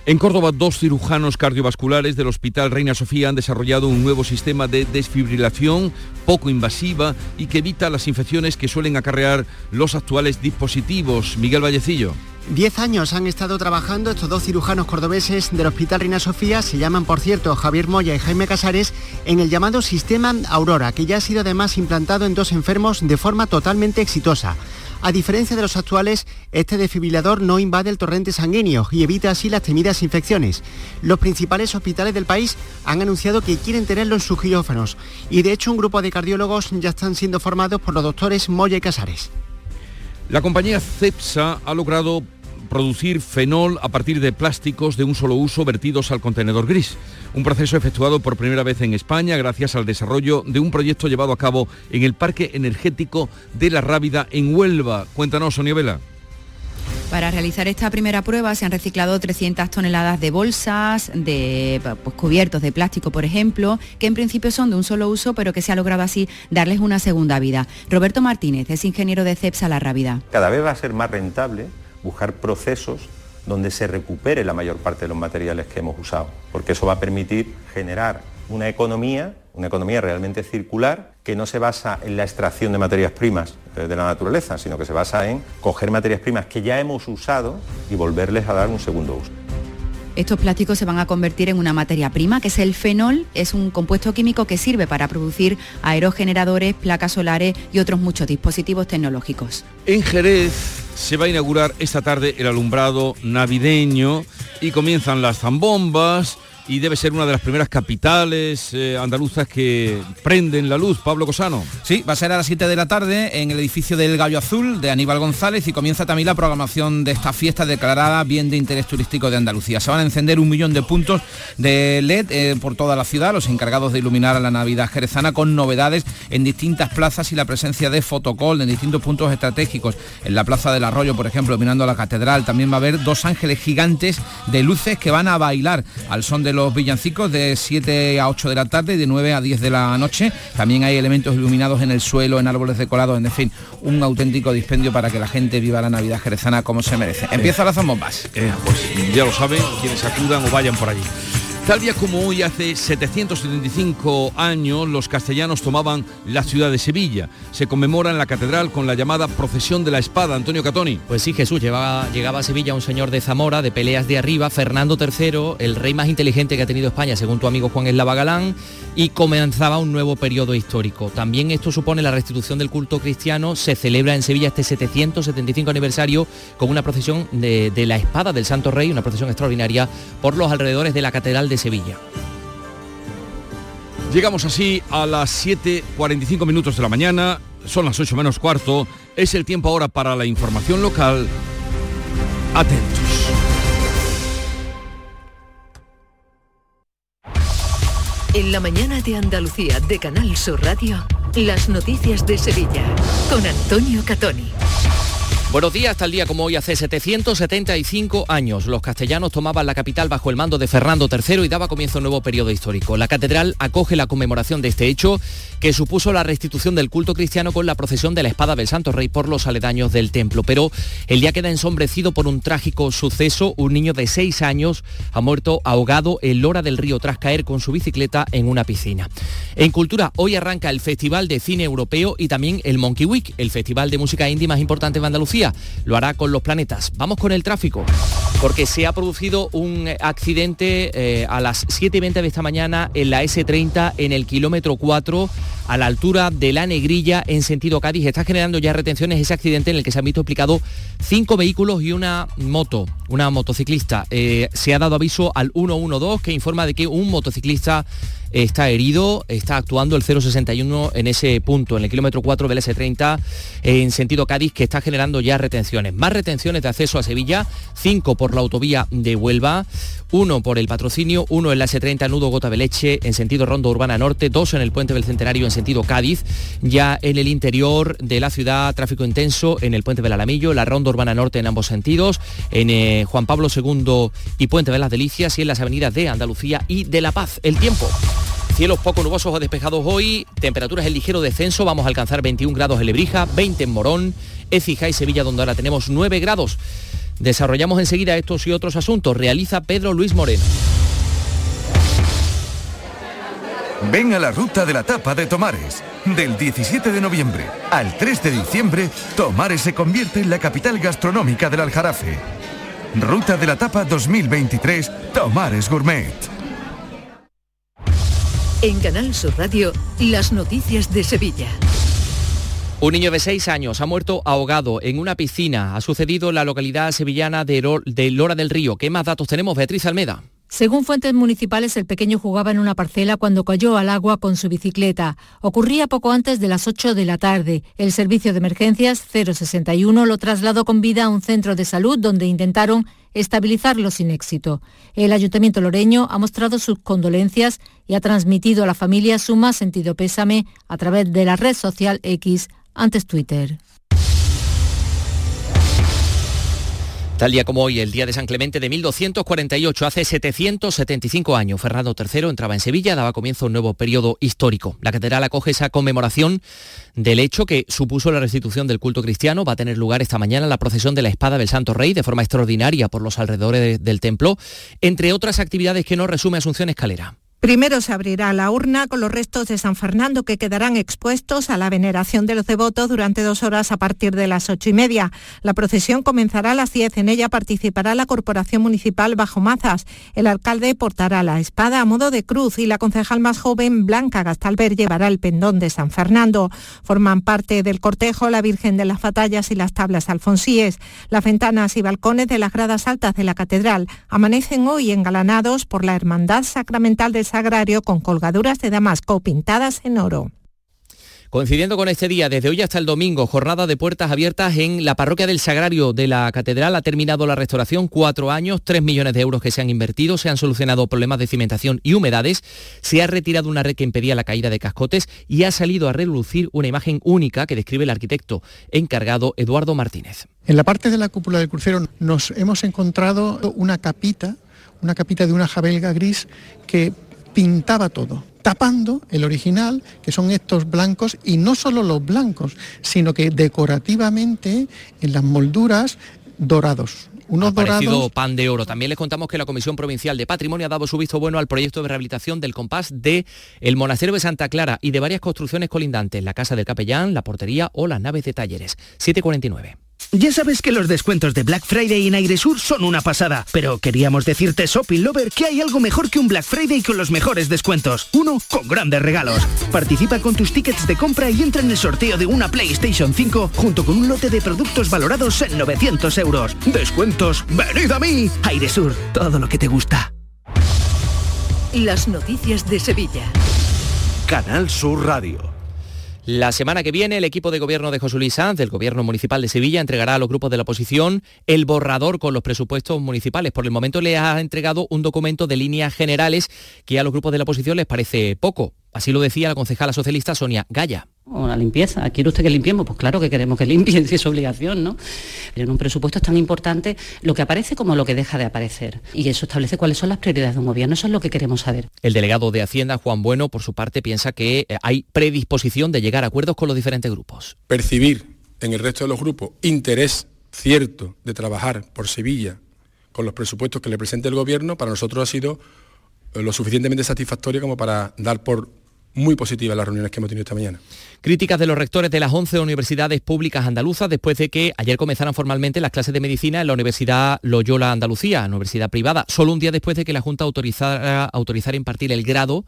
En Córdoba, dos cirujanos cardiovasculares del Hospital Reina Sofía han desarrollado un nuevo sistema de desfibrilación poco invasiva y que evita las infecciones que suelen acarrear los actuales dispositivos. Miguel Vallecillo. Diez años han estado trabajando estos dos cirujanos cordobeses del Hospital Reina Sofía, se llaman por cierto Javier Moya y Jaime Casares, en el llamado sistema Aurora, que ya ha sido además implantado en dos enfermos de forma totalmente exitosa. A diferencia de los actuales, este desfibrilador no invade el torrente sanguíneo y evita así las temidas infecciones. Los principales hospitales del país han anunciado que quieren tenerlo en sus quirófanos y de hecho un grupo de cardiólogos ya están siendo formados por los doctores Moya y Casares. La compañía CEPSA ha logrado producir fenol a partir de plásticos de un solo uso vertidos al contenedor gris. Un proceso efectuado por primera vez en España gracias al desarrollo de un proyecto llevado a cabo en el Parque Energético de la Rábida en Huelva. Cuéntanos, Sonia Vela. Para realizar esta primera prueba se han reciclado 300 toneladas de bolsas, de pues, cubiertos de plástico, por ejemplo, que en principio son de un solo uso, pero que se ha logrado así darles una segunda vida. Roberto Martínez es ingeniero de CEPSA La Rábida. Cada vez va a ser más rentable buscar procesos donde se recupere la mayor parte de los materiales que hemos usado, porque eso va a permitir generar una economía, una economía realmente circular, que no se basa en la extracción de materias primas eh, de la naturaleza, sino que se basa en coger materias primas que ya hemos usado y volverles a dar un segundo uso. Estos plásticos se van a convertir en una materia prima, que es el fenol, es un compuesto químico que sirve para producir aerogeneradores, placas solares y otros muchos dispositivos tecnológicos. En Jerez se va a inaugurar esta tarde el alumbrado navideño y comienzan las zambombas y debe ser una de las primeras capitales eh, andaluzas que prenden la luz. Pablo Cosano. Sí, va a ser a las 7 de la tarde en el edificio del Gallo Azul de Aníbal González y comienza también la programación de esta fiesta declarada bien de interés turístico de Andalucía. Se van a encender un millón de puntos de LED eh, por toda la ciudad, los encargados de iluminar a la Navidad jerezana con novedades en distintas plazas y la presencia de fotocall en distintos puntos estratégicos. En la Plaza del Arroyo, por ejemplo, iluminando la catedral, también va a haber dos ángeles gigantes de luces que van a bailar al son de los villancicos de 7 a 8 de la tarde y de 9 a 10 de la noche. También hay elementos iluminados en el suelo, en árboles decorados, en fin, un auténtico dispendio para que la gente viva la Navidad jerezana como se merece. Empieza las bombas. Eh, pues ya lo saben, quienes acudan o vayan por allí. Tal día como hoy, hace 775 años, los castellanos tomaban la ciudad de Sevilla. Se conmemora en la catedral con la llamada Procesión de la Espada. Antonio Catoni. Pues sí, Jesús, llegaba, llegaba a Sevilla un señor de Zamora, de peleas de arriba, Fernando III, el rey más inteligente que ha tenido España, según tu amigo Juan Eslava Galán, y comenzaba un nuevo periodo histórico. También esto supone la restitución del culto cristiano. Se celebra en Sevilla este 775 aniversario con una procesión de, de la Espada del Santo Rey, una procesión extraordinaria por los alrededores de la catedral de Sevilla. Llegamos así a las 7.45 minutos de la mañana, son las 8 menos cuarto, es el tiempo ahora para la información local. Atentos. En la mañana de Andalucía de Canal Sur Radio, las noticias de Sevilla con Antonio Catoni. Buenos días, tal día como hoy hace 775 años, los castellanos tomaban la capital bajo el mando de Fernando III y daba comienzo un nuevo periodo histórico. La catedral acoge la conmemoración de este hecho que supuso la restitución del culto cristiano con la procesión de la espada del Santo Rey por los aledaños del templo. Pero el día queda ensombrecido por un trágico suceso. Un niño de 6 años ha muerto ahogado en Lora del Río tras caer con su bicicleta en una piscina. En cultura, hoy arranca el Festival de Cine Europeo y también el Monkey Week, el festival de música indie más importante de Andalucía lo hará con los planetas. Vamos con el tráfico, porque se ha producido un accidente eh, a las 7.20 de esta mañana en la S30 en el kilómetro 4 a la altura de la Negrilla en sentido Cádiz. Está generando ya retenciones ese accidente en el que se han visto explicado cinco vehículos y una moto, una motociclista. Eh, se ha dado aviso al 112 que informa de que un motociclista está herido, está actuando el 061 en ese punto, en el kilómetro 4 del S30 en sentido Cádiz, que está generando ya retenciones. Más retenciones de acceso a Sevilla, 5 por la autovía de Huelva, uno por el patrocinio, uno en la S30 Nudo Gota de Leche en sentido Ronda Urbana Norte, dos en el Puente del Centenario en sentido Cádiz, ya en el interior de la ciudad tráfico intenso en el Puente del Alamillo, la Ronda Urbana Norte en ambos sentidos, en eh, Juan Pablo II y Puente de las Delicias y en las avenidas de Andalucía y de La Paz. El tiempo. Cielos poco nubosos o despejados hoy, temperaturas en ligero descenso, vamos a alcanzar 21 grados en Lebrija, 20 en Morón, Écija y Sevilla donde ahora tenemos 9 grados. Desarrollamos enseguida estos y otros asuntos. Realiza Pedro Luis Moreno. Ven a la ruta de la tapa de Tomares. Del 17 de noviembre al 3 de diciembre, Tomares se convierte en la capital gastronómica del Aljarafe. Ruta de la tapa 2023, Tomares Gourmet. En Canal Sur Radio, las noticias de Sevilla. Un niño de 6 años ha muerto ahogado en una piscina. Ha sucedido en la localidad sevillana de, de Lora del Río. ¿Qué más datos tenemos, Beatriz Almeda? Según fuentes municipales, el pequeño jugaba en una parcela cuando cayó al agua con su bicicleta. Ocurría poco antes de las 8 de la tarde. El servicio de emergencias 061 lo trasladó con vida a un centro de salud donde intentaron estabilizarlo sin éxito. El ayuntamiento loreño ha mostrado sus condolencias y ha transmitido a la familia su más sentido pésame a través de la red social X, antes Twitter. Tal día como hoy, el día de San Clemente de 1248, hace 775 años, Fernando III entraba en Sevilla, daba comienzo a un nuevo periodo histórico. La catedral acoge esa conmemoración del hecho que supuso la restitución del culto cristiano. Va a tener lugar esta mañana la procesión de la espada del Santo Rey de forma extraordinaria por los alrededores del templo, entre otras actividades que nos resume Asunción Escalera. Primero se abrirá la urna con los restos de San Fernando que quedarán expuestos a la veneración de los devotos durante dos horas a partir de las ocho y media. La procesión comenzará a las diez. En ella participará la Corporación Municipal Bajo Mazas. El alcalde portará la espada a modo de cruz y la concejal más joven, Blanca Gastalver, llevará el pendón de San Fernando. Forman parte del cortejo la Virgen de las Batallas y las tablas alfonsíes. Las ventanas y balcones de las gradas altas de la catedral amanecen hoy engalanados por la Hermandad Sacramental del Sagrario con colgaduras de damasco pintadas en oro. Coincidiendo con este día, desde hoy hasta el domingo, jornada de puertas abiertas en la parroquia del Sagrario de la Catedral. Ha terminado la restauración, cuatro años, tres millones de euros que se han invertido, se han solucionado problemas de cimentación y humedades, se ha retirado una red que impedía la caída de cascotes y ha salido a relucir una imagen única que describe el arquitecto encargado Eduardo Martínez. En la parte de la cúpula del crucero nos hemos encontrado una capita una capita de una jabelga gris que pintaba todo, tapando el original, que son estos blancos, y no solo los blancos, sino que decorativamente en las molduras dorados. Unos parecido dorados pan de oro. También les contamos que la Comisión Provincial de Patrimonio ha dado su visto bueno al proyecto de rehabilitación del compás de el Monasterio de Santa Clara y de varias construcciones colindantes, la Casa del Capellán, la portería o las naves de talleres. 749. Ya sabes que los descuentos de Black Friday en Airesur son una pasada, pero queríamos decirte, Shopping Lover, que hay algo mejor que un Black Friday con los mejores descuentos. Uno con grandes regalos. Participa con tus tickets de compra y entra en el sorteo de una PlayStation 5 junto con un lote de productos valorados en 900 euros. Descuentos, venid a mí. Airesur, todo lo que te gusta. Las noticias de Sevilla. Canal Sur Radio. La semana que viene, el equipo de gobierno de José Luis Sanz, del Gobierno Municipal de Sevilla, entregará a los grupos de la oposición el borrador con los presupuestos municipales. Por el momento le ha entregado un documento de líneas generales que a los grupos de la oposición les parece poco. Así lo decía la concejala socialista Sonia Gaya. O la limpieza. ¿Quiere usted que limpiemos? Pues claro que queremos que limpien, *laughs* si es obligación, ¿no? Pero en un presupuesto es tan importante lo que aparece como lo que deja de aparecer. Y eso establece cuáles son las prioridades de un gobierno. Eso es lo que queremos saber. El delegado de Hacienda, Juan Bueno, por su parte, piensa que eh, hay predisposición de llegar a acuerdos con los diferentes grupos. Percibir en el resto de los grupos interés cierto de trabajar por Sevilla con los presupuestos que le presente el gobierno, para nosotros ha sido lo suficientemente satisfactorio como para dar por muy positivas las reuniones que hemos tenido esta mañana. Críticas de los rectores de las 11 universidades públicas andaluzas después de que ayer comenzaran formalmente las clases de medicina en la Universidad Loyola Andalucía, universidad privada, solo un día después de que la Junta autorizara, autorizara impartir el grado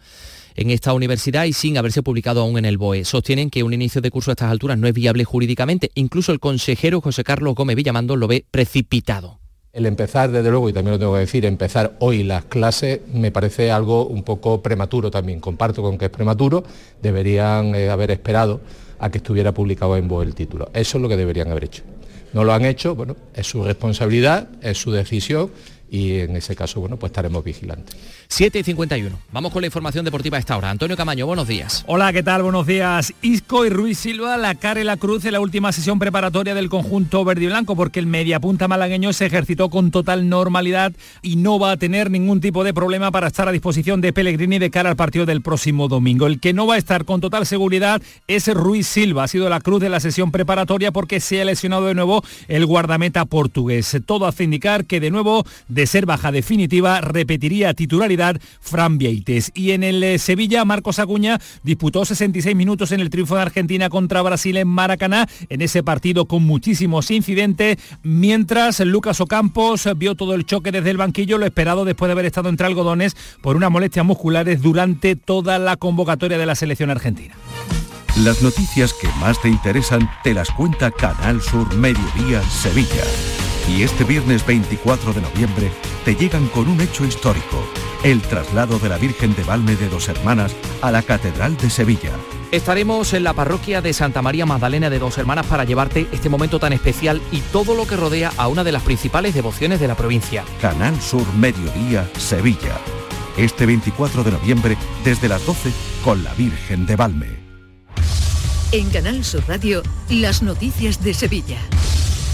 en esta universidad y sin haberse publicado aún en el BOE. Sostienen que un inicio de curso a estas alturas no es viable jurídicamente. Incluso el consejero José Carlos Gómez Villamando lo ve precipitado. El empezar, desde luego, y también lo tengo que decir, empezar hoy las clases me parece algo un poco prematuro también. Comparto con que es prematuro, deberían eh, haber esperado a que estuviera publicado en voz el título. Eso es lo que deberían haber hecho. No lo han hecho, bueno, es su responsabilidad, es su decisión y en ese caso, bueno, pues estaremos vigilantes. 7 y 51. Vamos con la información deportiva a esta hora. Antonio Camaño, buenos días. Hola, ¿qué tal? Buenos días. Isco y Ruiz Silva, la cara y la cruz en la última sesión preparatoria del conjunto verde y blanco, porque el mediapunta malagueño se ejercitó con total normalidad y no va a tener ningún tipo de problema para estar a disposición de Pellegrini de cara al partido del próximo domingo. El que no va a estar con total seguridad es Ruiz Silva. Ha sido la cruz de la sesión preparatoria porque se ha lesionado de nuevo el guardameta portugués. Todo hace indicar que de nuevo, de ser baja definitiva, repetiría titularidad Fran Vieites. Y en el eh, Sevilla, Marcos Acuña disputó 66 minutos en el triunfo de Argentina contra Brasil en Maracaná, en ese partido con muchísimos incidentes, mientras Lucas Ocampos vio todo el choque desde el banquillo, lo esperado después de haber estado entre algodones por unas molestias musculares durante toda la convocatoria de la selección argentina. Las noticias que más te interesan te las cuenta Canal Sur Mediodía Sevilla. Y este viernes 24 de noviembre te llegan con un hecho histórico, el traslado de la Virgen de Valme de Dos Hermanas a la Catedral de Sevilla. Estaremos en la parroquia de Santa María Magdalena de Dos Hermanas para llevarte este momento tan especial y todo lo que rodea a una de las principales devociones de la provincia. Canal Sur Mediodía Sevilla. Este 24 de noviembre desde las 12 con la Virgen de Valme. En Canal Sur Radio, las noticias de Sevilla.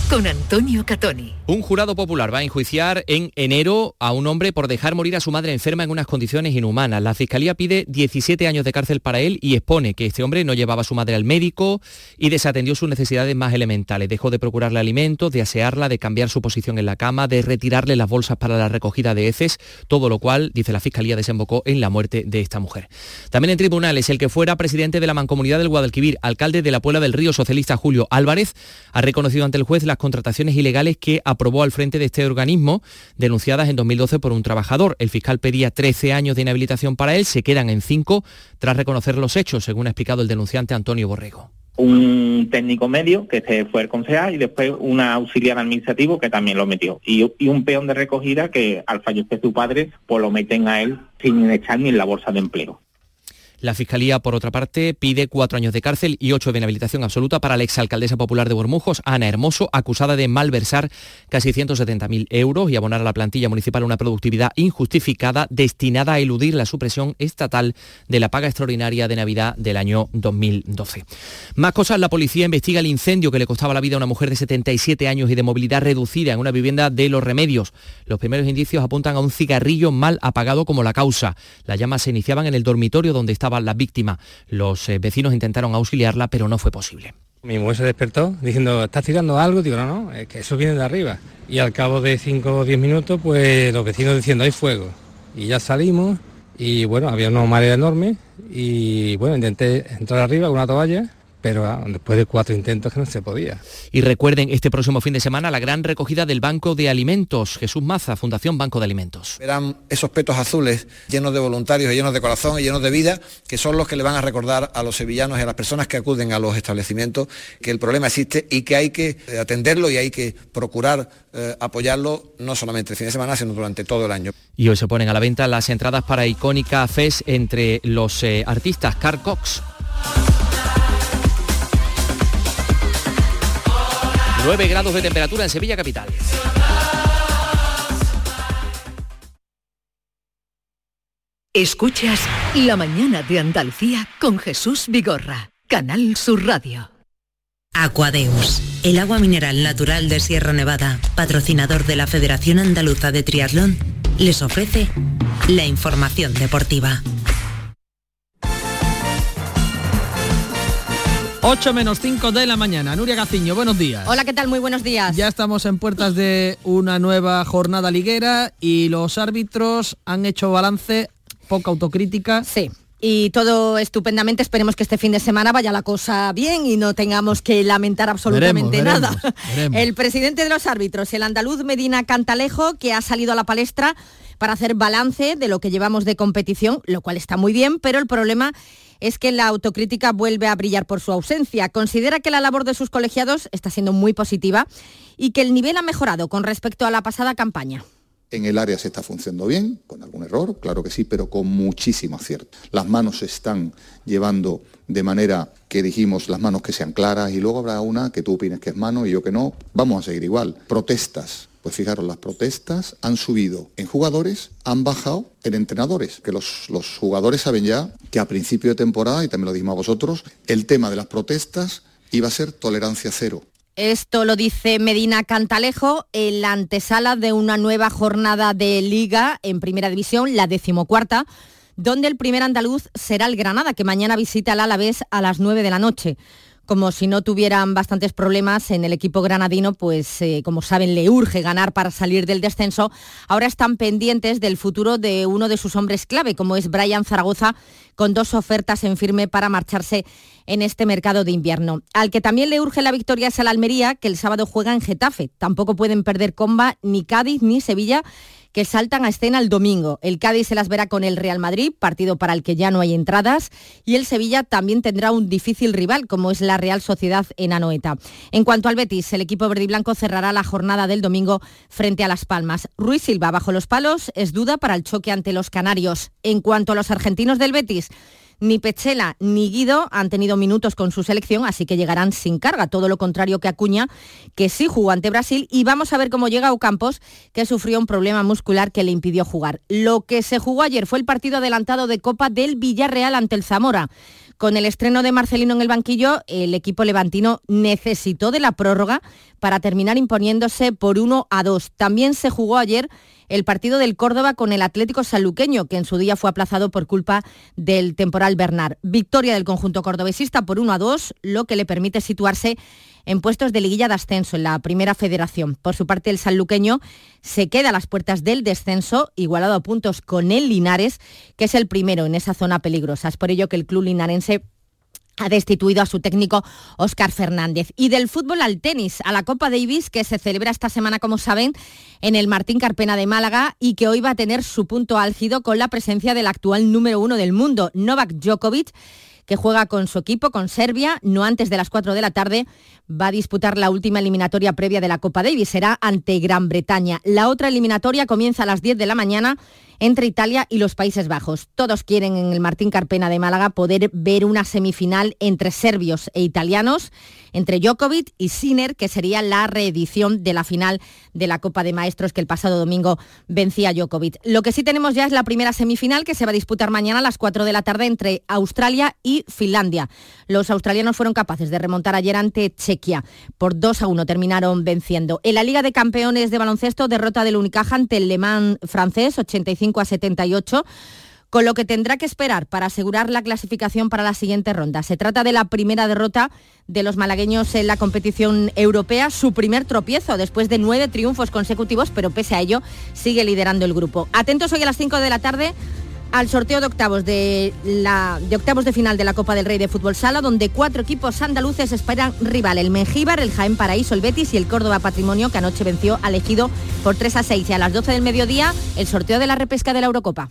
Con Antonio Catoni. Un jurado popular va a enjuiciar en enero a un hombre por dejar morir a su madre enferma en unas condiciones inhumanas. La Fiscalía pide 17 años de cárcel para él y expone que este hombre no llevaba a su madre al médico y desatendió sus necesidades más elementales. Dejó de procurarle alimentos, de asearla, de cambiar su posición en la cama, de retirarle las bolsas para la recogida de heces, todo lo cual, dice la Fiscalía, desembocó en la muerte de esta mujer. También en tribunales, el que fuera presidente de la Mancomunidad del Guadalquivir, alcalde de la Puebla del Río socialista Julio Álvarez, ha reconocido ante el juez la contrataciones ilegales que aprobó al frente de este organismo, denunciadas en 2012 por un trabajador. El fiscal pedía 13 años de inhabilitación para él, se quedan en 5 tras reconocer los hechos, según ha explicado el denunciante Antonio Borrego un técnico medio que se fue el concejal y después un auxiliar administrativo que también lo metió y, y, un peón de recogida que al fallecer su padre pues lo meten a él sin echar ni en la bolsa de empleo. La Fiscalía, por otra parte, pide cuatro años de cárcel y ocho de inhabilitación absoluta para la exalcaldesa popular de Bormujos, Ana Hermoso, acusada de malversar casi 170.000 euros y abonar a la plantilla municipal una productividad injustificada destinada a eludir la supresión estatal de la paga extraordinaria de Navidad del año 2012. Más cosas, la policía investiga el incendio que le costaba la vida a una mujer de 77 años y de movilidad reducida en una vivienda de Los Remedios. Los primeros indicios apuntan a un cigarrillo mal apagado como la causa. Las llamas se iniciaban en el dormitorio donde estaba la víctima. Los eh, vecinos intentaron auxiliarla, pero no fue posible. Mi mujer se despertó diciendo, ¿estás tirando algo? Digo, no, no, es que eso viene de arriba. Y al cabo de 5 o 10 minutos, pues los vecinos diciendo, hay fuego. Y ya salimos y bueno, había una marea enorme y bueno, intenté entrar arriba con una toalla pero ah, después de cuatro intentos que no se podía. Y recuerden este próximo fin de semana la gran recogida del Banco de Alimentos. Jesús Maza, Fundación Banco de Alimentos. Verán esos petos azules llenos de voluntarios, llenos de corazón y llenos de vida, que son los que le van a recordar a los sevillanos y a las personas que acuden a los establecimientos que el problema existe y que hay que eh, atenderlo y hay que procurar eh, apoyarlo no solamente el fin de semana, sino durante todo el año. Y hoy se ponen a la venta las entradas para icónica FES entre los eh, artistas Carl Cox. 9 grados de temperatura en Sevilla capital. Escuchas La mañana de Andalucía con Jesús Vigorra, Canal Sur Radio. Aquadeus, el agua mineral natural de Sierra Nevada, patrocinador de la Federación Andaluza de Triatlón, les ofrece la información deportiva. 8 menos 5 de la mañana. Nuria Gaciño, buenos días. Hola, ¿qué tal? Muy buenos días. Ya estamos en puertas de una nueva jornada liguera y los árbitros han hecho balance, poca autocrítica. Sí. Y todo estupendamente, esperemos que este fin de semana vaya la cosa bien y no tengamos que lamentar absolutamente nada. *laughs* El presidente de los árbitros, el andaluz Medina Cantalejo, que ha salido a la palestra para hacer balance de lo que llevamos de competición, lo cual está muy bien, pero el problema es que la autocrítica vuelve a brillar por su ausencia. Considera que la labor de sus colegiados está siendo muy positiva y que el nivel ha mejorado con respecto a la pasada campaña. En el área se está funcionando bien, con algún error, claro que sí, pero con muchísimo acierto. Las manos se están llevando de manera que dijimos las manos que sean claras y luego habrá una que tú opines que es mano y yo que no. Vamos a seguir igual. Protestas, pues fijaros, las protestas han subido en jugadores, han bajado en entrenadores, que los, jugadores saben ya que a principio de temporada, y también lo dijimos a vosotros, el tema de las protestas iba a ser tolerancia cero. Esto lo dice Medina Cantalejo en la antesala de una nueva jornada de liga en primera división, la decimocuarta, donde el primer andaluz será el Granada, que mañana visita al Alavés a las 9 de la noche como si no tuvieran bastantes problemas en el equipo granadino, pues eh, como saben le urge ganar para salir del descenso. Ahora están pendientes del futuro de uno de sus hombres clave, como es Brian Zaragoza, con dos ofertas en firme para marcharse en este mercado de invierno. Al que también le urge la victoria es al Almería, que el sábado juega en Getafe. Tampoco pueden perder comba ni Cádiz ni Sevilla que saltan a escena el domingo. El Cádiz se las verá con el Real Madrid, partido para el que ya no hay entradas, y el Sevilla también tendrá un difícil rival, como es la Real Sociedad en Anoeta. En cuanto al Betis, el equipo verde y blanco cerrará la jornada del domingo frente a Las Palmas. Ruiz Silva bajo los palos es duda para el choque ante los canarios. En cuanto a los argentinos del Betis, ni Pechela ni Guido han tenido minutos con su selección, así que llegarán sin carga, todo lo contrario que Acuña, que sí jugó ante Brasil. Y vamos a ver cómo llega Ocampos, que sufrió un problema muscular que le impidió jugar. Lo que se jugó ayer fue el partido adelantado de Copa del Villarreal ante el Zamora. Con el estreno de Marcelino en el banquillo, el equipo levantino necesitó de la prórroga para terminar imponiéndose por 1 a 2. También se jugó ayer el partido del Córdoba con el Atlético Sanluqueño, que en su día fue aplazado por culpa del temporal Bernard. Victoria del conjunto cordobesista por 1 a 2, lo que le permite situarse en puestos de liguilla de ascenso en la primera federación. Por su parte, el sanluqueño se queda a las puertas del descenso, igualado a puntos con el Linares, que es el primero en esa zona peligrosa. Es por ello que el club linarense ha destituido a su técnico Óscar Fernández. Y del fútbol al tenis, a la Copa Davis, que se celebra esta semana, como saben, en el Martín Carpena de Málaga y que hoy va a tener su punto álgido con la presencia del actual número uno del mundo, Novak Djokovic que juega con su equipo, con Serbia, no antes de las 4 de la tarde, va a disputar la última eliminatoria previa de la Copa Davis, será ante Gran Bretaña. La otra eliminatoria comienza a las 10 de la mañana entre Italia y los Países Bajos. Todos quieren en el Martín Carpena de Málaga poder ver una semifinal entre serbios e italianos entre Djokovic y Sinner, que sería la reedición de la final de la Copa de Maestros que el pasado domingo vencía Djokovic. Lo que sí tenemos ya es la primera semifinal que se va a disputar mañana a las 4 de la tarde entre Australia y Finlandia. Los australianos fueron capaces de remontar ayer ante Chequia. Por 2 a 1 terminaron venciendo. En la Liga de Campeones de Baloncesto, derrota del Unicaja ante el Le Mans francés, 85 a 78 con lo que tendrá que esperar para asegurar la clasificación para la siguiente ronda. Se trata de la primera derrota de los malagueños en la competición europea, su primer tropiezo después de nueve triunfos consecutivos, pero pese a ello sigue liderando el grupo. Atentos hoy a las 5 de la tarde al sorteo de octavos de, la, de octavos de final de la Copa del Rey de Fútbol Sala, donde cuatro equipos andaluces esperan rival, el Mengíbar, el Jaén Paraíso, el Betis y el Córdoba Patrimonio, que anoche venció al Ejido por 3 a 6. Y a las 12 del mediodía, el sorteo de la repesca de la Eurocopa.